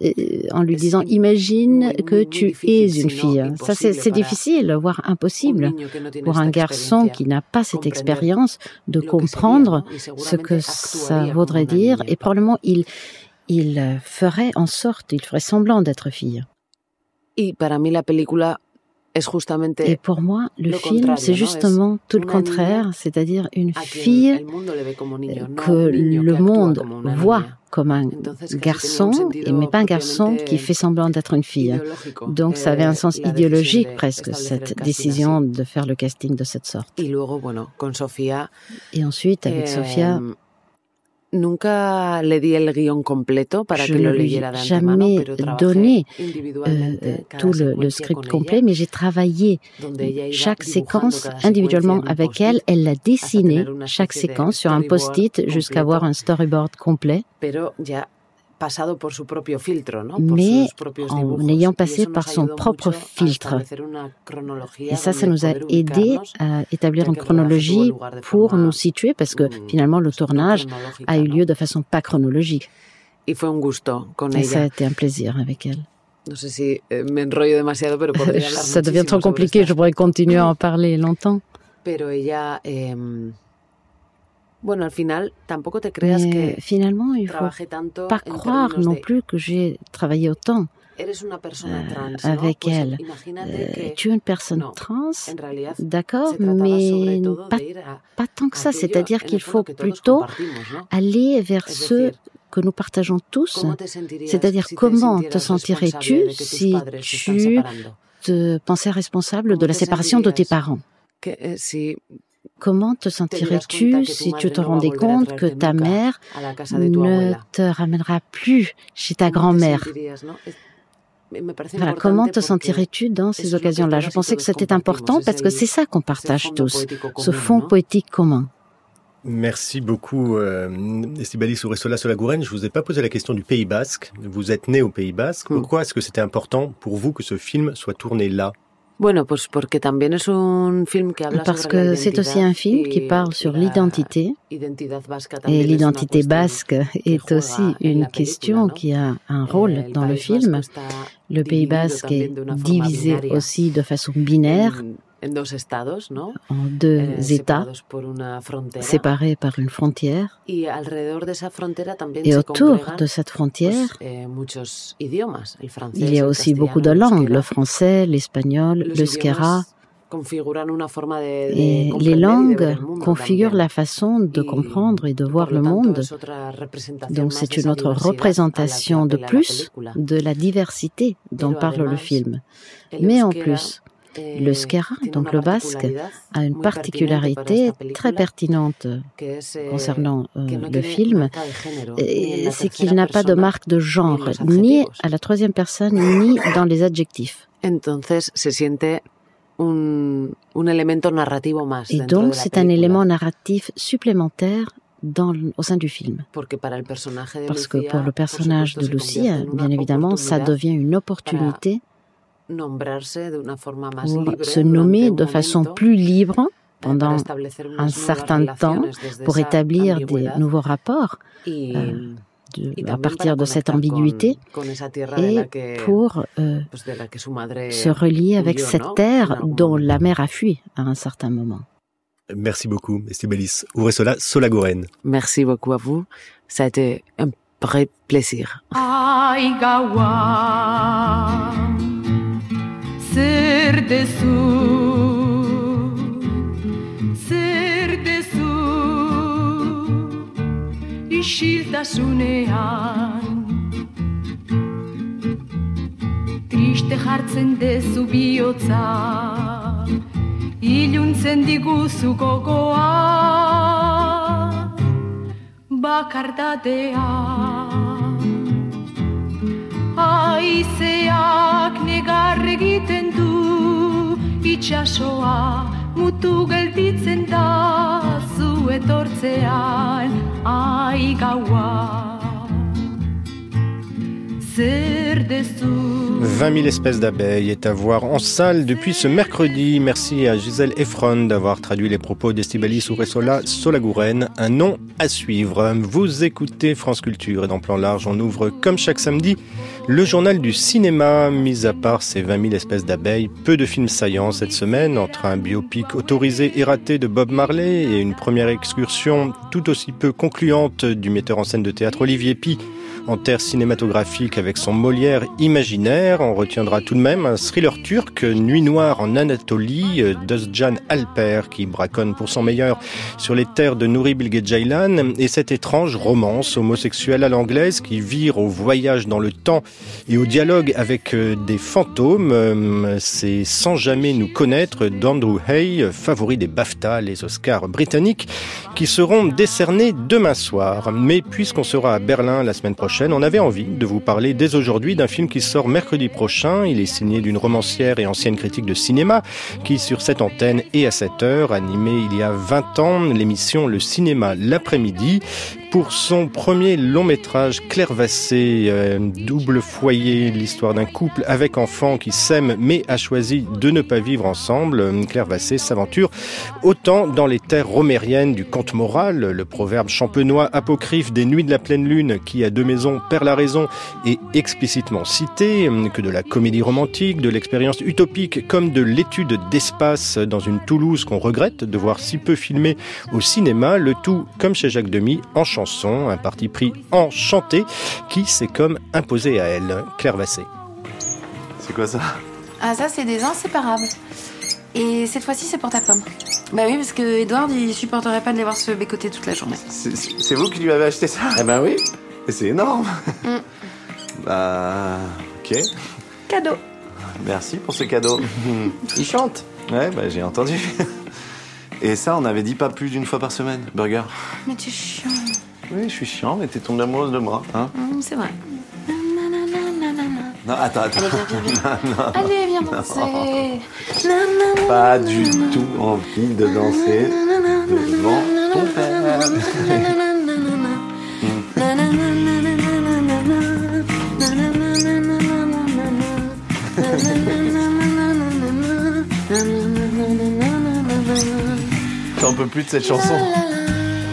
en lui disant imagine que tu es une fille. Ça c'est difficile, voire impossible pour un garçon qui n'a pas cette expérience de comprendre ce que ça voudrait dire. et probablement il il ferait en sorte, il ferait semblant d'être fille. Et pour moi, le film, c'est justement tout le contraire, c'est-à-dire une fille que le monde voit comme un garçon, mais pas un garçon qui fait semblant d'être une fille. Donc ça avait un sens idéologique presque, cette décision de faire le casting de cette sorte. Et ensuite, avec Sofia, Nunca le di el guión completo para je que lo leyera jamais donné euh, tout le, le, script complet, mais j'ai travaillé chaque séquence individuellement avec elle. Elle l'a dessiné, chaque séquence, sur un post-it jusqu'à avoir un storyboard complet mais en ayant passé par son propre filtre. Et ça, ça nous a aidé à établir une chronologie pour nous situer, parce que finalement, le tournage a eu lieu de façon pas chronologique. Et ça a été un plaisir avec elle. Eh, ça devient trop compliqué, je pourrais continuer à en parler longtemps. Bueno, al final, tampoco te creas Mais que finalement, il faut pas croire non plus que j'ai travaillé autant euh, avec elle. Euh, tu es une personne trans, d'accord, mais pas, pas, tant que ça. C'est-à-dire qu'il faut plutôt aller vers ce que nous partageons tous. C'est-à-dire comment te sentirais-tu si tu te pensais responsable de la séparation de tes parents? Comment te sentirais-tu si tu te rendais compte que ta mère ne te ramènera plus chez ta grand-mère? comment te sentirais-tu dans ces occasions-là? Je pensais que c'était important parce que c'est ça qu'on partage tous, ce fond poétique commun. Merci beaucoup, euh, Estibalis Ouressola Solagouren. Je vous ai pas posé la question du Pays Basque. Vous êtes né au Pays Basque. Hmm. Pourquoi est-ce que c'était important pour vous que ce film soit tourné là? Parce que c'est aussi un film qui parle sur l'identité. Et l'identité basque est aussi une question qui a un rôle dans le film. Le Pays basque est divisé aussi de façon binaire en deux eh, États séparés par une frontière. Et autour de cette frontière, eh, il y a aussi beaucoup de langues, le français, l'espagnol, le skera. Et les langues configurent la façon de comprendre et de voir le monde. Donc c'est une autre représentation de plus de la diversité dont parle le film. Mais en plus, le skera, donc le basque, a une particularité très pertinente concernant euh, le film, c'est qu'il n'a pas de marque de genre, ni à la troisième personne, ni dans les adjectifs. Et donc c'est un élément narratif supplémentaire dans, au sein du film. Parce que pour le personnage de Lucie, bien évidemment, ça devient une opportunité se nommer de façon plus libre pendant un certain temps pour établir des nouveaux rapports euh, à partir de cette ambiguïté et pour euh, se relier avec cette terre dont la mère a fui à un certain moment. Merci beaucoup, Estebelis. Ouvrez cela, Solagoren. Merci beaucoup à vous. Ça a été un vrai plaisir. Zer dezu? Zer dezu? Isiltasunean. Triste jartzen dezu bihotza. Iluntzen diguzu gogoa. Bakardatea Aizeak negar egiten du itxasoa mutu gelditzen da zu etortzean ai gaua 20 000 espèces d'abeilles est à voir en salle depuis ce mercredi. Merci à Gisèle Efron d'avoir traduit les propos d'Estibalis Uresola Solagouren, un nom à suivre. Vous écoutez France Culture et dans Plan Large, on ouvre comme chaque samedi le journal du cinéma. Mis à part ces 20 000 espèces d'abeilles, peu de films saillants cette semaine entre un biopic autorisé et raté de Bob Marley et une première excursion tout aussi peu concluante du metteur en scène de théâtre Olivier Pi en terre cinématographique avec son Molière imaginaire. On retiendra tout de même un thriller turc, Nuit noire en Anatolie, d'Ozcan Alper, qui braconne pour son meilleur sur les terres de Nouri Bilge Ceylan, et cette étrange romance homosexuelle à l'anglaise qui vire au voyage dans le temps et au dialogue avec euh, des fantômes. Euh, c'est sans jamais nous connaître d'Andrew Hay, favori des BAFTA, les Oscars britanniques, qui seront décernés demain soir. Mais puisqu'on sera à Berlin la semaine prochaine, on avait envie de vous parler dès aujourd'hui d'un film qui sort mercredi prochain. Il est signé d'une romancière et ancienne critique de cinéma qui, sur cette antenne et à cette heure, animé il y a 20 ans l'émission Le cinéma l'après-midi pour son premier long métrage Claire Vassé, euh, double foyer, l'histoire d'un couple avec enfants qui s'aiment mais a choisi de ne pas vivre ensemble. Claire Vassé s'aventure autant dans les terres romériennes du conte moral, le proverbe champenois apocryphe des nuits de la pleine lune qui a deux maisons perd la raison est explicitement cité, que de la comédie romantique, de l'expérience utopique comme de l'étude d'espace dans une Toulouse qu'on regrette de voir si peu filmée au cinéma, le tout comme chez Jacques Demy en chanson, un parti pris enchanté qui s'est comme imposé à elle. Claire Vassé. C'est quoi ça? Ah ça c'est des inséparables. Et cette fois-ci c'est pour ta pomme. Bah oui parce que Edward il supporterait pas de les voir se bécoter toute la journée. C'est vous qui lui avez acheté ça? Eh ben oui. C'est énorme. Mm. bah ok. Cadeau. Merci pour ce cadeau. Il chante. Ouais, bah j'ai entendu. Et ça, on avait dit pas plus d'une fois par semaine, burger. Mais tu es chiant. Oui, je suis chiant, mais t'es tombée amoureuse de moi, hein Hum, c'est vrai. Non, attends, attends. Allez, viens, viens, viens. Non, non. Allez, viens Non. danser. Na, Pas du tout envie de danser devant ton père. T'en peux plus de cette chanson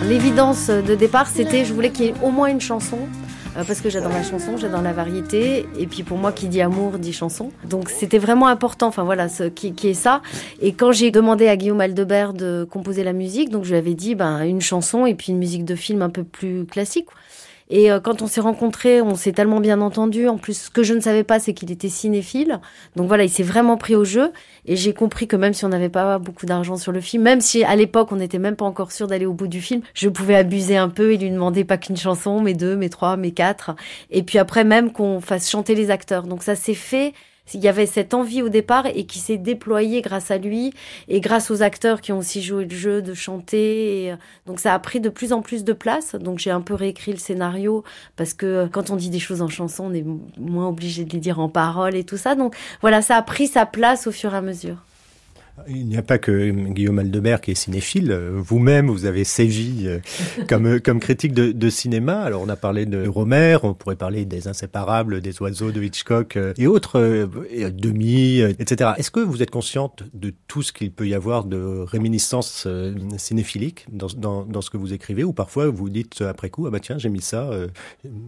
L'évidence de départ, c'était je voulais qu'il y ait au moins une chanson. euh, Parce que j'adore la chanson, j'adore la variété, et puis pour moi qui dit amour dit chanson. Donc c'était vraiment important, enfin voilà, ce, qui, qui est ça. Et quand j'ai demandé à Guillaume Aldebert de composer la musique, donc je lui avais dit ben une chanson et puis une musique de film un peu plus classique. Et euh, quand on s'est rencontrés, on s'est tellement bien entendu. En plus, ce que je ne savais pas, c'est qu'il était cinéphile. Donc voilà, il s'est vraiment pris au jeu. Et j'ai compris que même si on n'avait pas beaucoup d'argent sur le film, même si à l'époque on n'était même pas encore sûr d'aller au bout du film, je pouvais abuser un peu et lui demander pas qu'une chanson, mais deux, mais trois, mais quatre. Et puis après même qu'on fasse chanter les acteurs. Donc ça s'est fait. Il y avait cette envie au départ et qui s'est déployée grâce à lui et grâce aux acteurs qui ont aussi joué le jeu de chanter. Euh, donc ça a pris de plus en plus de place. Donc j'ai un peu réécrit le scénario parce que quand on dit des choses en chanson, on est moins obligé de les dire en parole et tout ça. Donc voilà, ça a pris sa place au fur et à mesure. Il n'y a pas que Guillaume Aldebert qui est cinéphile. Vous-même, vous avez sévi euh, comme, comme critique de, de cinéma. Alors, on a parlé de Romer, on pourrait parler des Inséparables, des Oiseaux de Hitchcock euh, et autres, euh, et Demi, euh, etc. Est-ce que vous êtes consciente de tout ce qu'il peut y avoir de réminiscences euh, cinéphiliques dans, dans, dans ce que vous écrivez? Ou parfois vous dites après coup, ah bah tiens, j'ai mis ça, euh,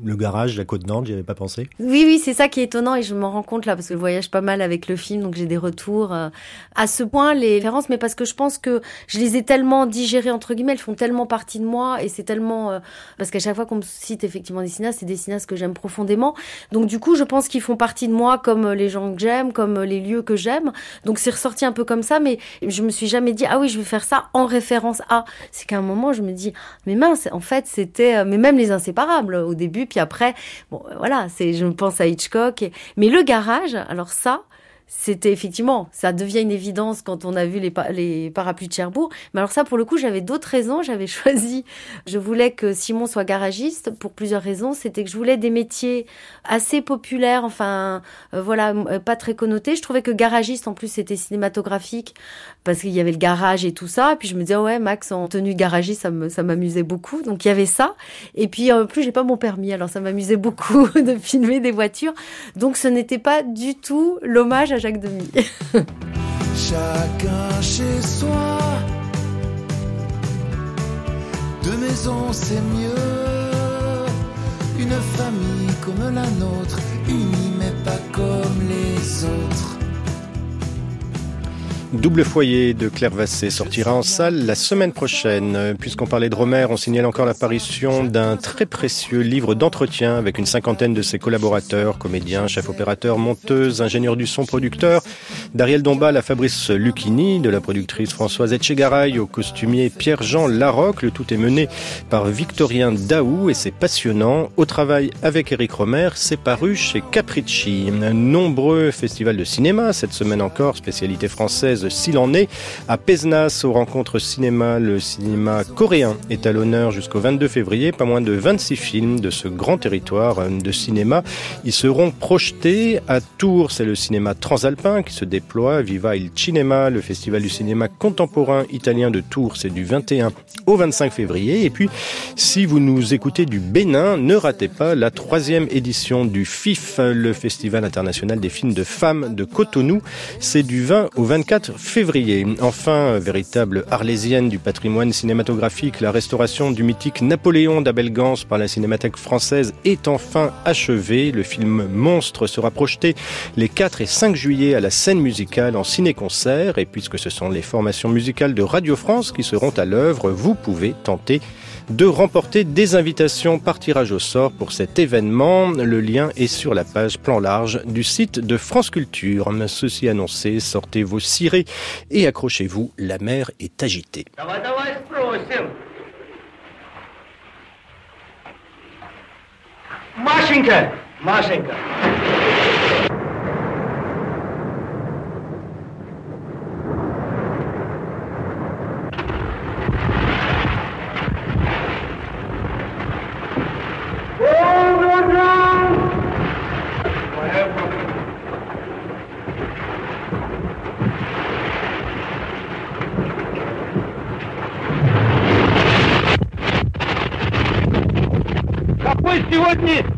le garage, la côte Nantes, j'y avais pas pensé Oui, oui, c'est ça qui est étonnant et je m'en rends compte là parce que je voyage pas mal avec le film, donc j'ai des retours euh, à ce point les références, mais parce que je pense que je les ai tellement digérées entre guillemets, elles font tellement partie de moi et c'est tellement euh, parce qu'à chaque fois qu'on me cite effectivement des cinéastes, c'est des cinéastes que j'aime profondément. Donc du coup, je pense qu'ils font partie de moi comme euh, les gens que j'aime, comme euh, les lieux que j'aime. Donc c'est ressorti un peu comme ça, mais je me suis jamais dit ah oui, je vais faire ça en référence à. C'est qu'à un moment, je me dis mais mince, en fait, c'était euh, mais même les inséparables au début, puis après, bon voilà, c'est je pense à Hitchcock. Mais le garage, alors ça. C'était effectivement, ça devient une évidence quand on a vu les, les parapluies de Cherbourg. Mais alors ça, pour le coup, j'avais d'autres raisons. J'avais choisi, je voulais que Simon soit garagiste pour plusieurs raisons. C'était que je voulais des métiers assez populaires, enfin, euh, voilà, euh, pas très connotés. Je trouvais que garagiste, en plus, c'était cinématographique parce qu'il y avait le garage et tout ça. Et puis je me disais, ouais, Max en tenue garagiste, ça ça m'amusait beaucoup. Donc il y avait ça. Et puis en plus, j'ai pas mon permis, alors ça m'amusait beaucoup de filmer des voitures. Donc ce n'était pas du tout l'hommage Jacques Demy. Chacun chez soi. Deux maisons, c'est mieux. Une famille comme la nôtre, unie mais pas comme les autres. Double foyer de Claire Vassé sortira en salle la semaine prochaine. Puisqu'on parlait de Romer, on signale encore l'apparition d'un très précieux livre d'entretien avec une cinquantaine de ses collaborateurs, comédiens, chefs opérateurs, monteuses, ingénieurs du son, producteurs, d'Ariel Dombal à Fabrice Lucchini, de la productrice Françoise Etchegaray au costumier Pierre-Jean Larocque. Le tout est mené par Victorien Daou et c'est passionnant. Au travail avec Eric Romer, c'est paru chez Capricci. Nombreux festivals de cinéma, cette semaine encore, spécialité française s'il en est. À Pézenas, aux rencontres cinéma, le cinéma coréen est à l'honneur jusqu'au 22 février. Pas moins de 26 films de ce grand territoire euh, de cinéma. Ils seront projetés à Tours. C'est le cinéma transalpin qui se déploie. Viva il Cinema, le festival du cinéma contemporain italien de Tours. C'est du 21 au 25 février. Et puis, si vous nous écoutez du Bénin, ne ratez pas la troisième édition du FIF, le Festival international des films de femmes de Cotonou. C'est du 20 au 24 février. Enfin, véritable arlésienne du patrimoine cinématographique, la restauration du mythique Napoléon d'Abel Gance par la Cinémathèque française est enfin achevée. Le film Monstre sera projeté les 4 et 5 juillet à la scène musicale en ciné-concert. Et puisque ce sont les formations musicales de Radio France qui seront à l'œuvre, vous pouvez tenter de remporter des invitations par tirage au sort pour cet événement. Le lien est sur la page plan large du site de France Culture. Ceci annoncé, sortez vos cirés et accrochez-vous, la mer est agitée. Давай, давай спросим. Машенька, Машенька. 你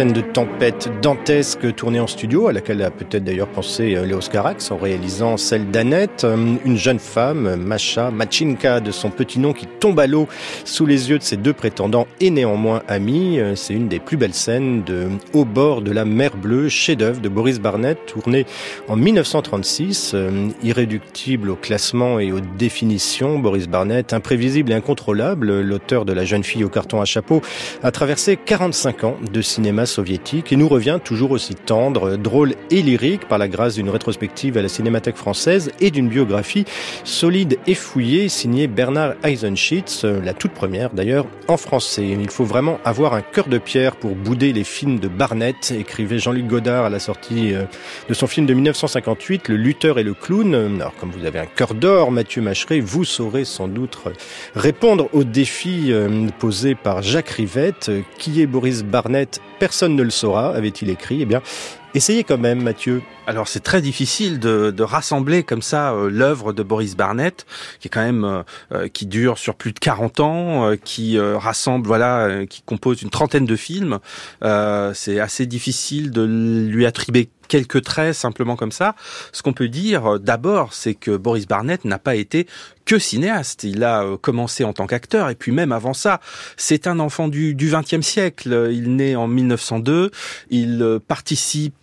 scène de tempête dantesque tournée en studio, à laquelle a peut-être d'ailleurs pensé euh, Léos Carax en réalisant celle d'Annette, euh, une jeune femme, Macha, Machinka de son petit nom, qui tombe à l'eau sous les yeux de ses deux prétendants et néanmoins amis. Euh, c'est une des plus belles scènes de Au bord de la mer bleue, chef-d'œuvre de Boris Barnett, tourné en 1936, irréductible au classement et aux définitions. Boris Barnett, imprévisible et incontrôlable, l'auteur de La jeune fille au carton à chapeau, a traversé 45 ans de cinéma soviétique et nous revient toujours aussi tendre, drôle et lyrique par la grâce d'une rétrospective à la Cinémathèque française et d'une biographie solide et fouillée signée Bernard Eisenschitz, la toute première d'ailleurs en français. Il faut vraiment avoir un cœur de pierre pour bouder les films de Barnett, écrivait Jean-Luc Godard à la sortie euh, de son film de 1958, Le lutteur et le clown. Alors comme vous avez un cœur d'or, Mathieu Macheret, vous saurez sans doute répondre aux défis euh, posés par Jacques Rivette. Qui est Boris Barnett Personne ne le saura, avait-il écrit. Eh bien, essayez quand même, Mathieu. Alors c'est très difficile de, de, rassembler comme ça euh, l'œuvre de Boris Barnett, qui est quand même euh, euh, qui dure sur plus de 40 ans, qui rassemble voilà, qui compose une trentaine de films. c'est assez difficile de lui attribuer quelques traits simplement comme ça. Ce qu'on peut dire d'abord, c'est que Boris Barnett n'a pas été que cinéaste. Il a commencé en tant qu'acteur et puis même avant ça, c'est un enfant du, du 20e siècle. Il naît en 1902. Il participe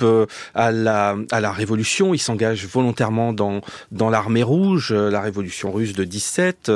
à la, à la Révolution. Il s'engage volontairement dans dans l'armée rouge, la Révolution russe de 17.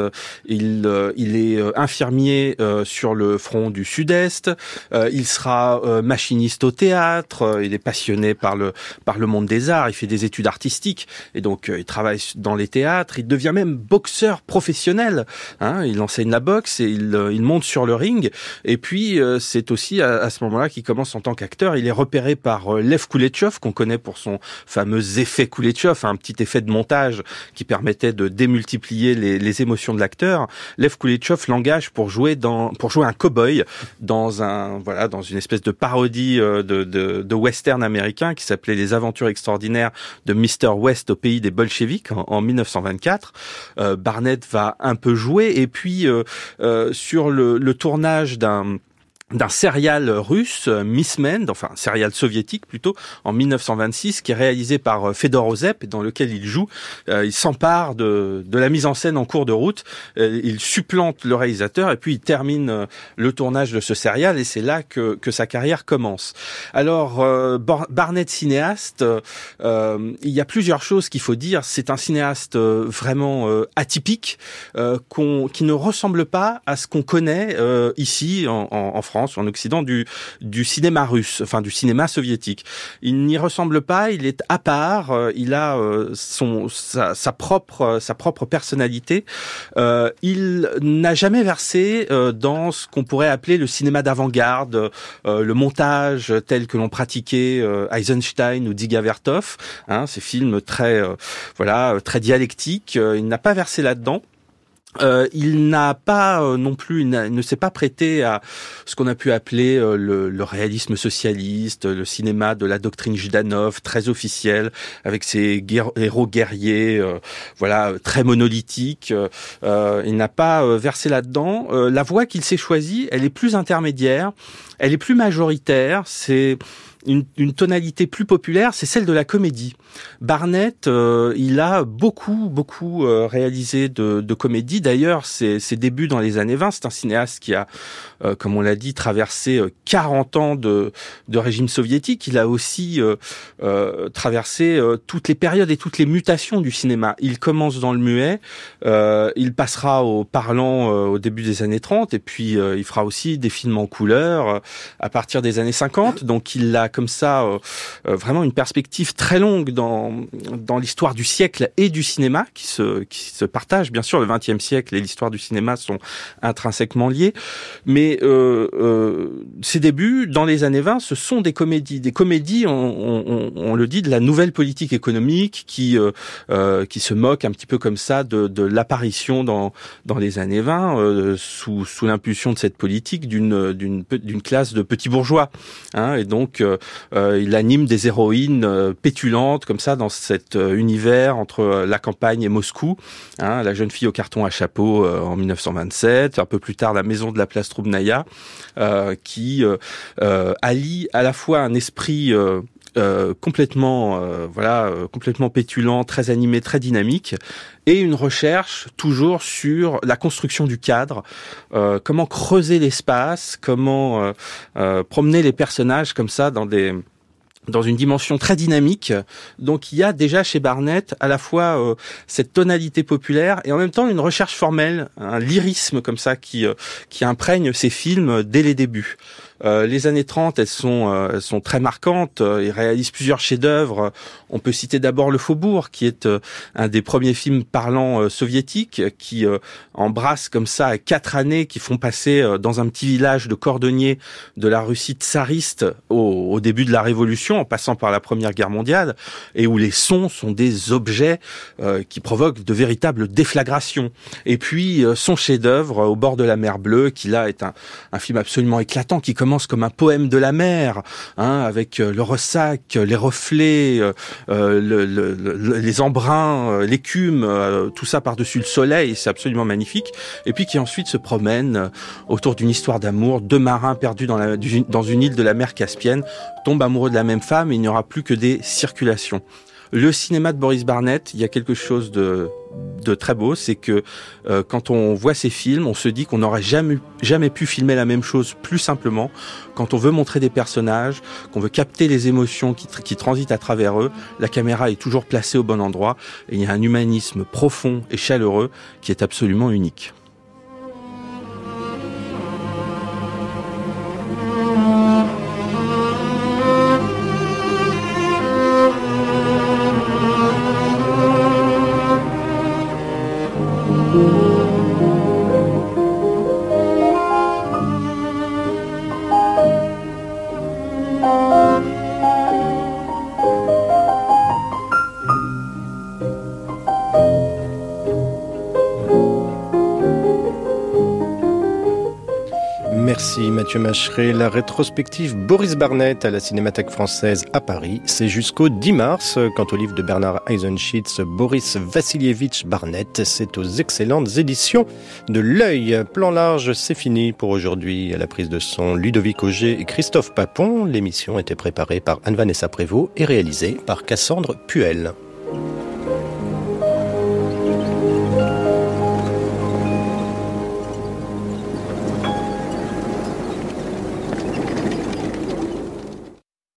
Il il est infirmier sur le front du Sud-Est. Il sera machiniste au théâtre. Il est passionné par le par le monde des arts. Il fait des études artistiques et donc il travaille dans les théâtres. Il devient même boxeur professionnel. Hein, il enseigne la boxe et il, il monte sur le ring. Et puis c'est aussi à, à ce moment-là qu'il commence en tant qu'acteur. Il est repéré par Lev Kuleshov qu'on connaît pour son fameux effet Kuleshov, un petit effet de montage qui permettait de démultiplier les, émotions de l'acteur. Lev Kuleshov l'engage pour jouer dans pour jouer un cowboy dans un voilà dans une espèce de parodie de, de, de western américain qui s'appelait Les Aventures extraordinaires de Mr West au pays des bolcheviks en, en 1924. Euh, Barnett va un peu jouer et puis euh, euh, sur le, le tournage d'un d'un serial russe, Miss Men, enfin serial soviétique plutôt, en 1926, qui est réalisé par Fedor Ozep, dans lequel il joue. Euh, il s'empare de, de la mise en scène en cours de route, euh, il supplante le réalisateur et puis il termine euh, le tournage de ce serial et c'est là que, que sa carrière commence. Alors Barnett cinéaste, il y a plusieurs choses qu'il faut dire. C'est un cinéaste vraiment atypique, qu'on, qui ne ressemble pas à ce qu'on connaît ici en, en, en France en Occident, du, du cinéma russe, enfin du cinéma soviétique. Il n'y ressemble pas, il est à part, euh, il a euh, son, sa, sa, propre, sa propre personnalité. Euh, il n'a jamais versé euh, dans ce qu'on pourrait appeler le cinéma d'avant-garde, le montage tel que l'on pratiquait Eisenstein ou Dziga Vertov, hein, ces films très, voilà, très dialectiques. il n'a pas versé là-dedans. Euh, il n'a pas euh, non plus, il, ne s'est pas prêté à ce qu'on a pu appeler euh, le, le, réalisme socialiste, le cinéma de la doctrine Judanov, très officiel, avec ses héros guerriers, euh, voilà, très monolithiques. il n'a pas versé là-dedans. la voie qu'il s'est choisie, elle est plus intermédiaire, elle est plus majoritaire. C'est une, une tonalité plus populaire, c'est celle de la comédie. Barnett, euh, il a beaucoup, beaucoup euh, réalisé de, de comédie. D'ailleurs, ses, débuts dans les années 20, c'est un cinéaste qui a, euh, comme on l'a dit, traversé 40 ans de, de régime soviétique. Il a aussi traversé toutes les périodes et toutes les mutations du cinéma. Il commence dans le muet, il passera au parlant au début des années 30, et puis il fera aussi des films en couleur à partir des années 50. Donc il a comme ça vraiment une perspective très longue dans, dans l'histoire du siècle et du cinéma qui se, qui se partagent. Bien sûr, le XXe siècle et l'histoire du cinéma sont intrinsèquement liés. Mais euh, euh, ses débuts, dans les années 20, ce sont des comédies. Des comédies, on, le dit, de la nouvelle politique économique qui, euh, euh qui se moque un petit peu comme ça de, de l'apparition dans, dans les années 20, euh, sous, sous l'impulsion de cette politique, d'une, d'une, d'une classe de petits bourgeois. Hein, et donc, euh, il anime des héroïnes pétulantes comme ça dans cet univers entre la campagne et Moscou. Hein, la jeune fille au carton à chapeau en 1927, un peu plus tard la maison de la place Troubnaya, qui allie à la fois un esprit complètement voilà complètement pétulant, très animé, très dynamique et une recherche toujours sur la construction du cadre, comment creuser l'espace, comment promener les personnages comme ça dans des dans une dimension très dynamique. Donc il y a déjà chez Barnett à la fois euh, cette tonalité populaire et en même temps une recherche formelle, un lyrisme comme ça qui euh, qui imprègne ses films dès les débuts. Euh, les années 30, elles sont, euh, elles sont très marquantes. Euh, il réalise plusieurs chefs-d'œuvre. On peut citer d'abord Le Faubourg, qui est un des premiers films parlants soviétiques, qui embrasse comme ça quatre années qui font passer dans un petit village de cordonniers de la Russie tsariste au, au, début de la Révolution, en passant par la Première Guerre mondiale, et où les sons sont des objets qui provoquent de véritables déflagrations. Et puis son chef-d'œuvre au bord de la mer Bleue, qui là est un, un film absolument éclatant, qui commence comme un poème de la mer, hein, avec euh, le ressac, les reflets, euh, euh, le, le, les embruns, l'écume, tout ça par-dessus le soleil, c'est absolument magnifique. Et puis qui ensuite se promène autour d'une histoire d'amour. Deux marins perdus dans, dans une île de la mer Caspienne tombent amoureux de la même femme et il n'y aura plus que des circulations. Le cinéma de Boris Barnett, il y a quelque chose de, de très beau, c'est que euh, quand on voit ces films, on se dit qu'on n'aurait jamais, jamais pu filmer la même chose plus simplement. Quand on veut montrer des personnages, qu'on veut capter les émotions qui, qui transitent à travers eux, la caméra est toujours placée au bon endroit et il y a un humanisme profond et chaleureux qui est absolument unique. Mathieu Macheret. La rétrospective Boris Barnett à la Cinémathèque française à Paris, c'est jusqu'au 10 mars. Quant au livre de Bernard Eisenschitz, Boris Vassilievitch Barnett, c'est aux excellentes éditions de L'œil. Plan large, c'est fini pour aujourd'hui. À la prise de son, Ludovic Auger et Christophe Papon. L'émission était préparée par Anne-Vanessa Prévost et réalisée par Cassandre Puel.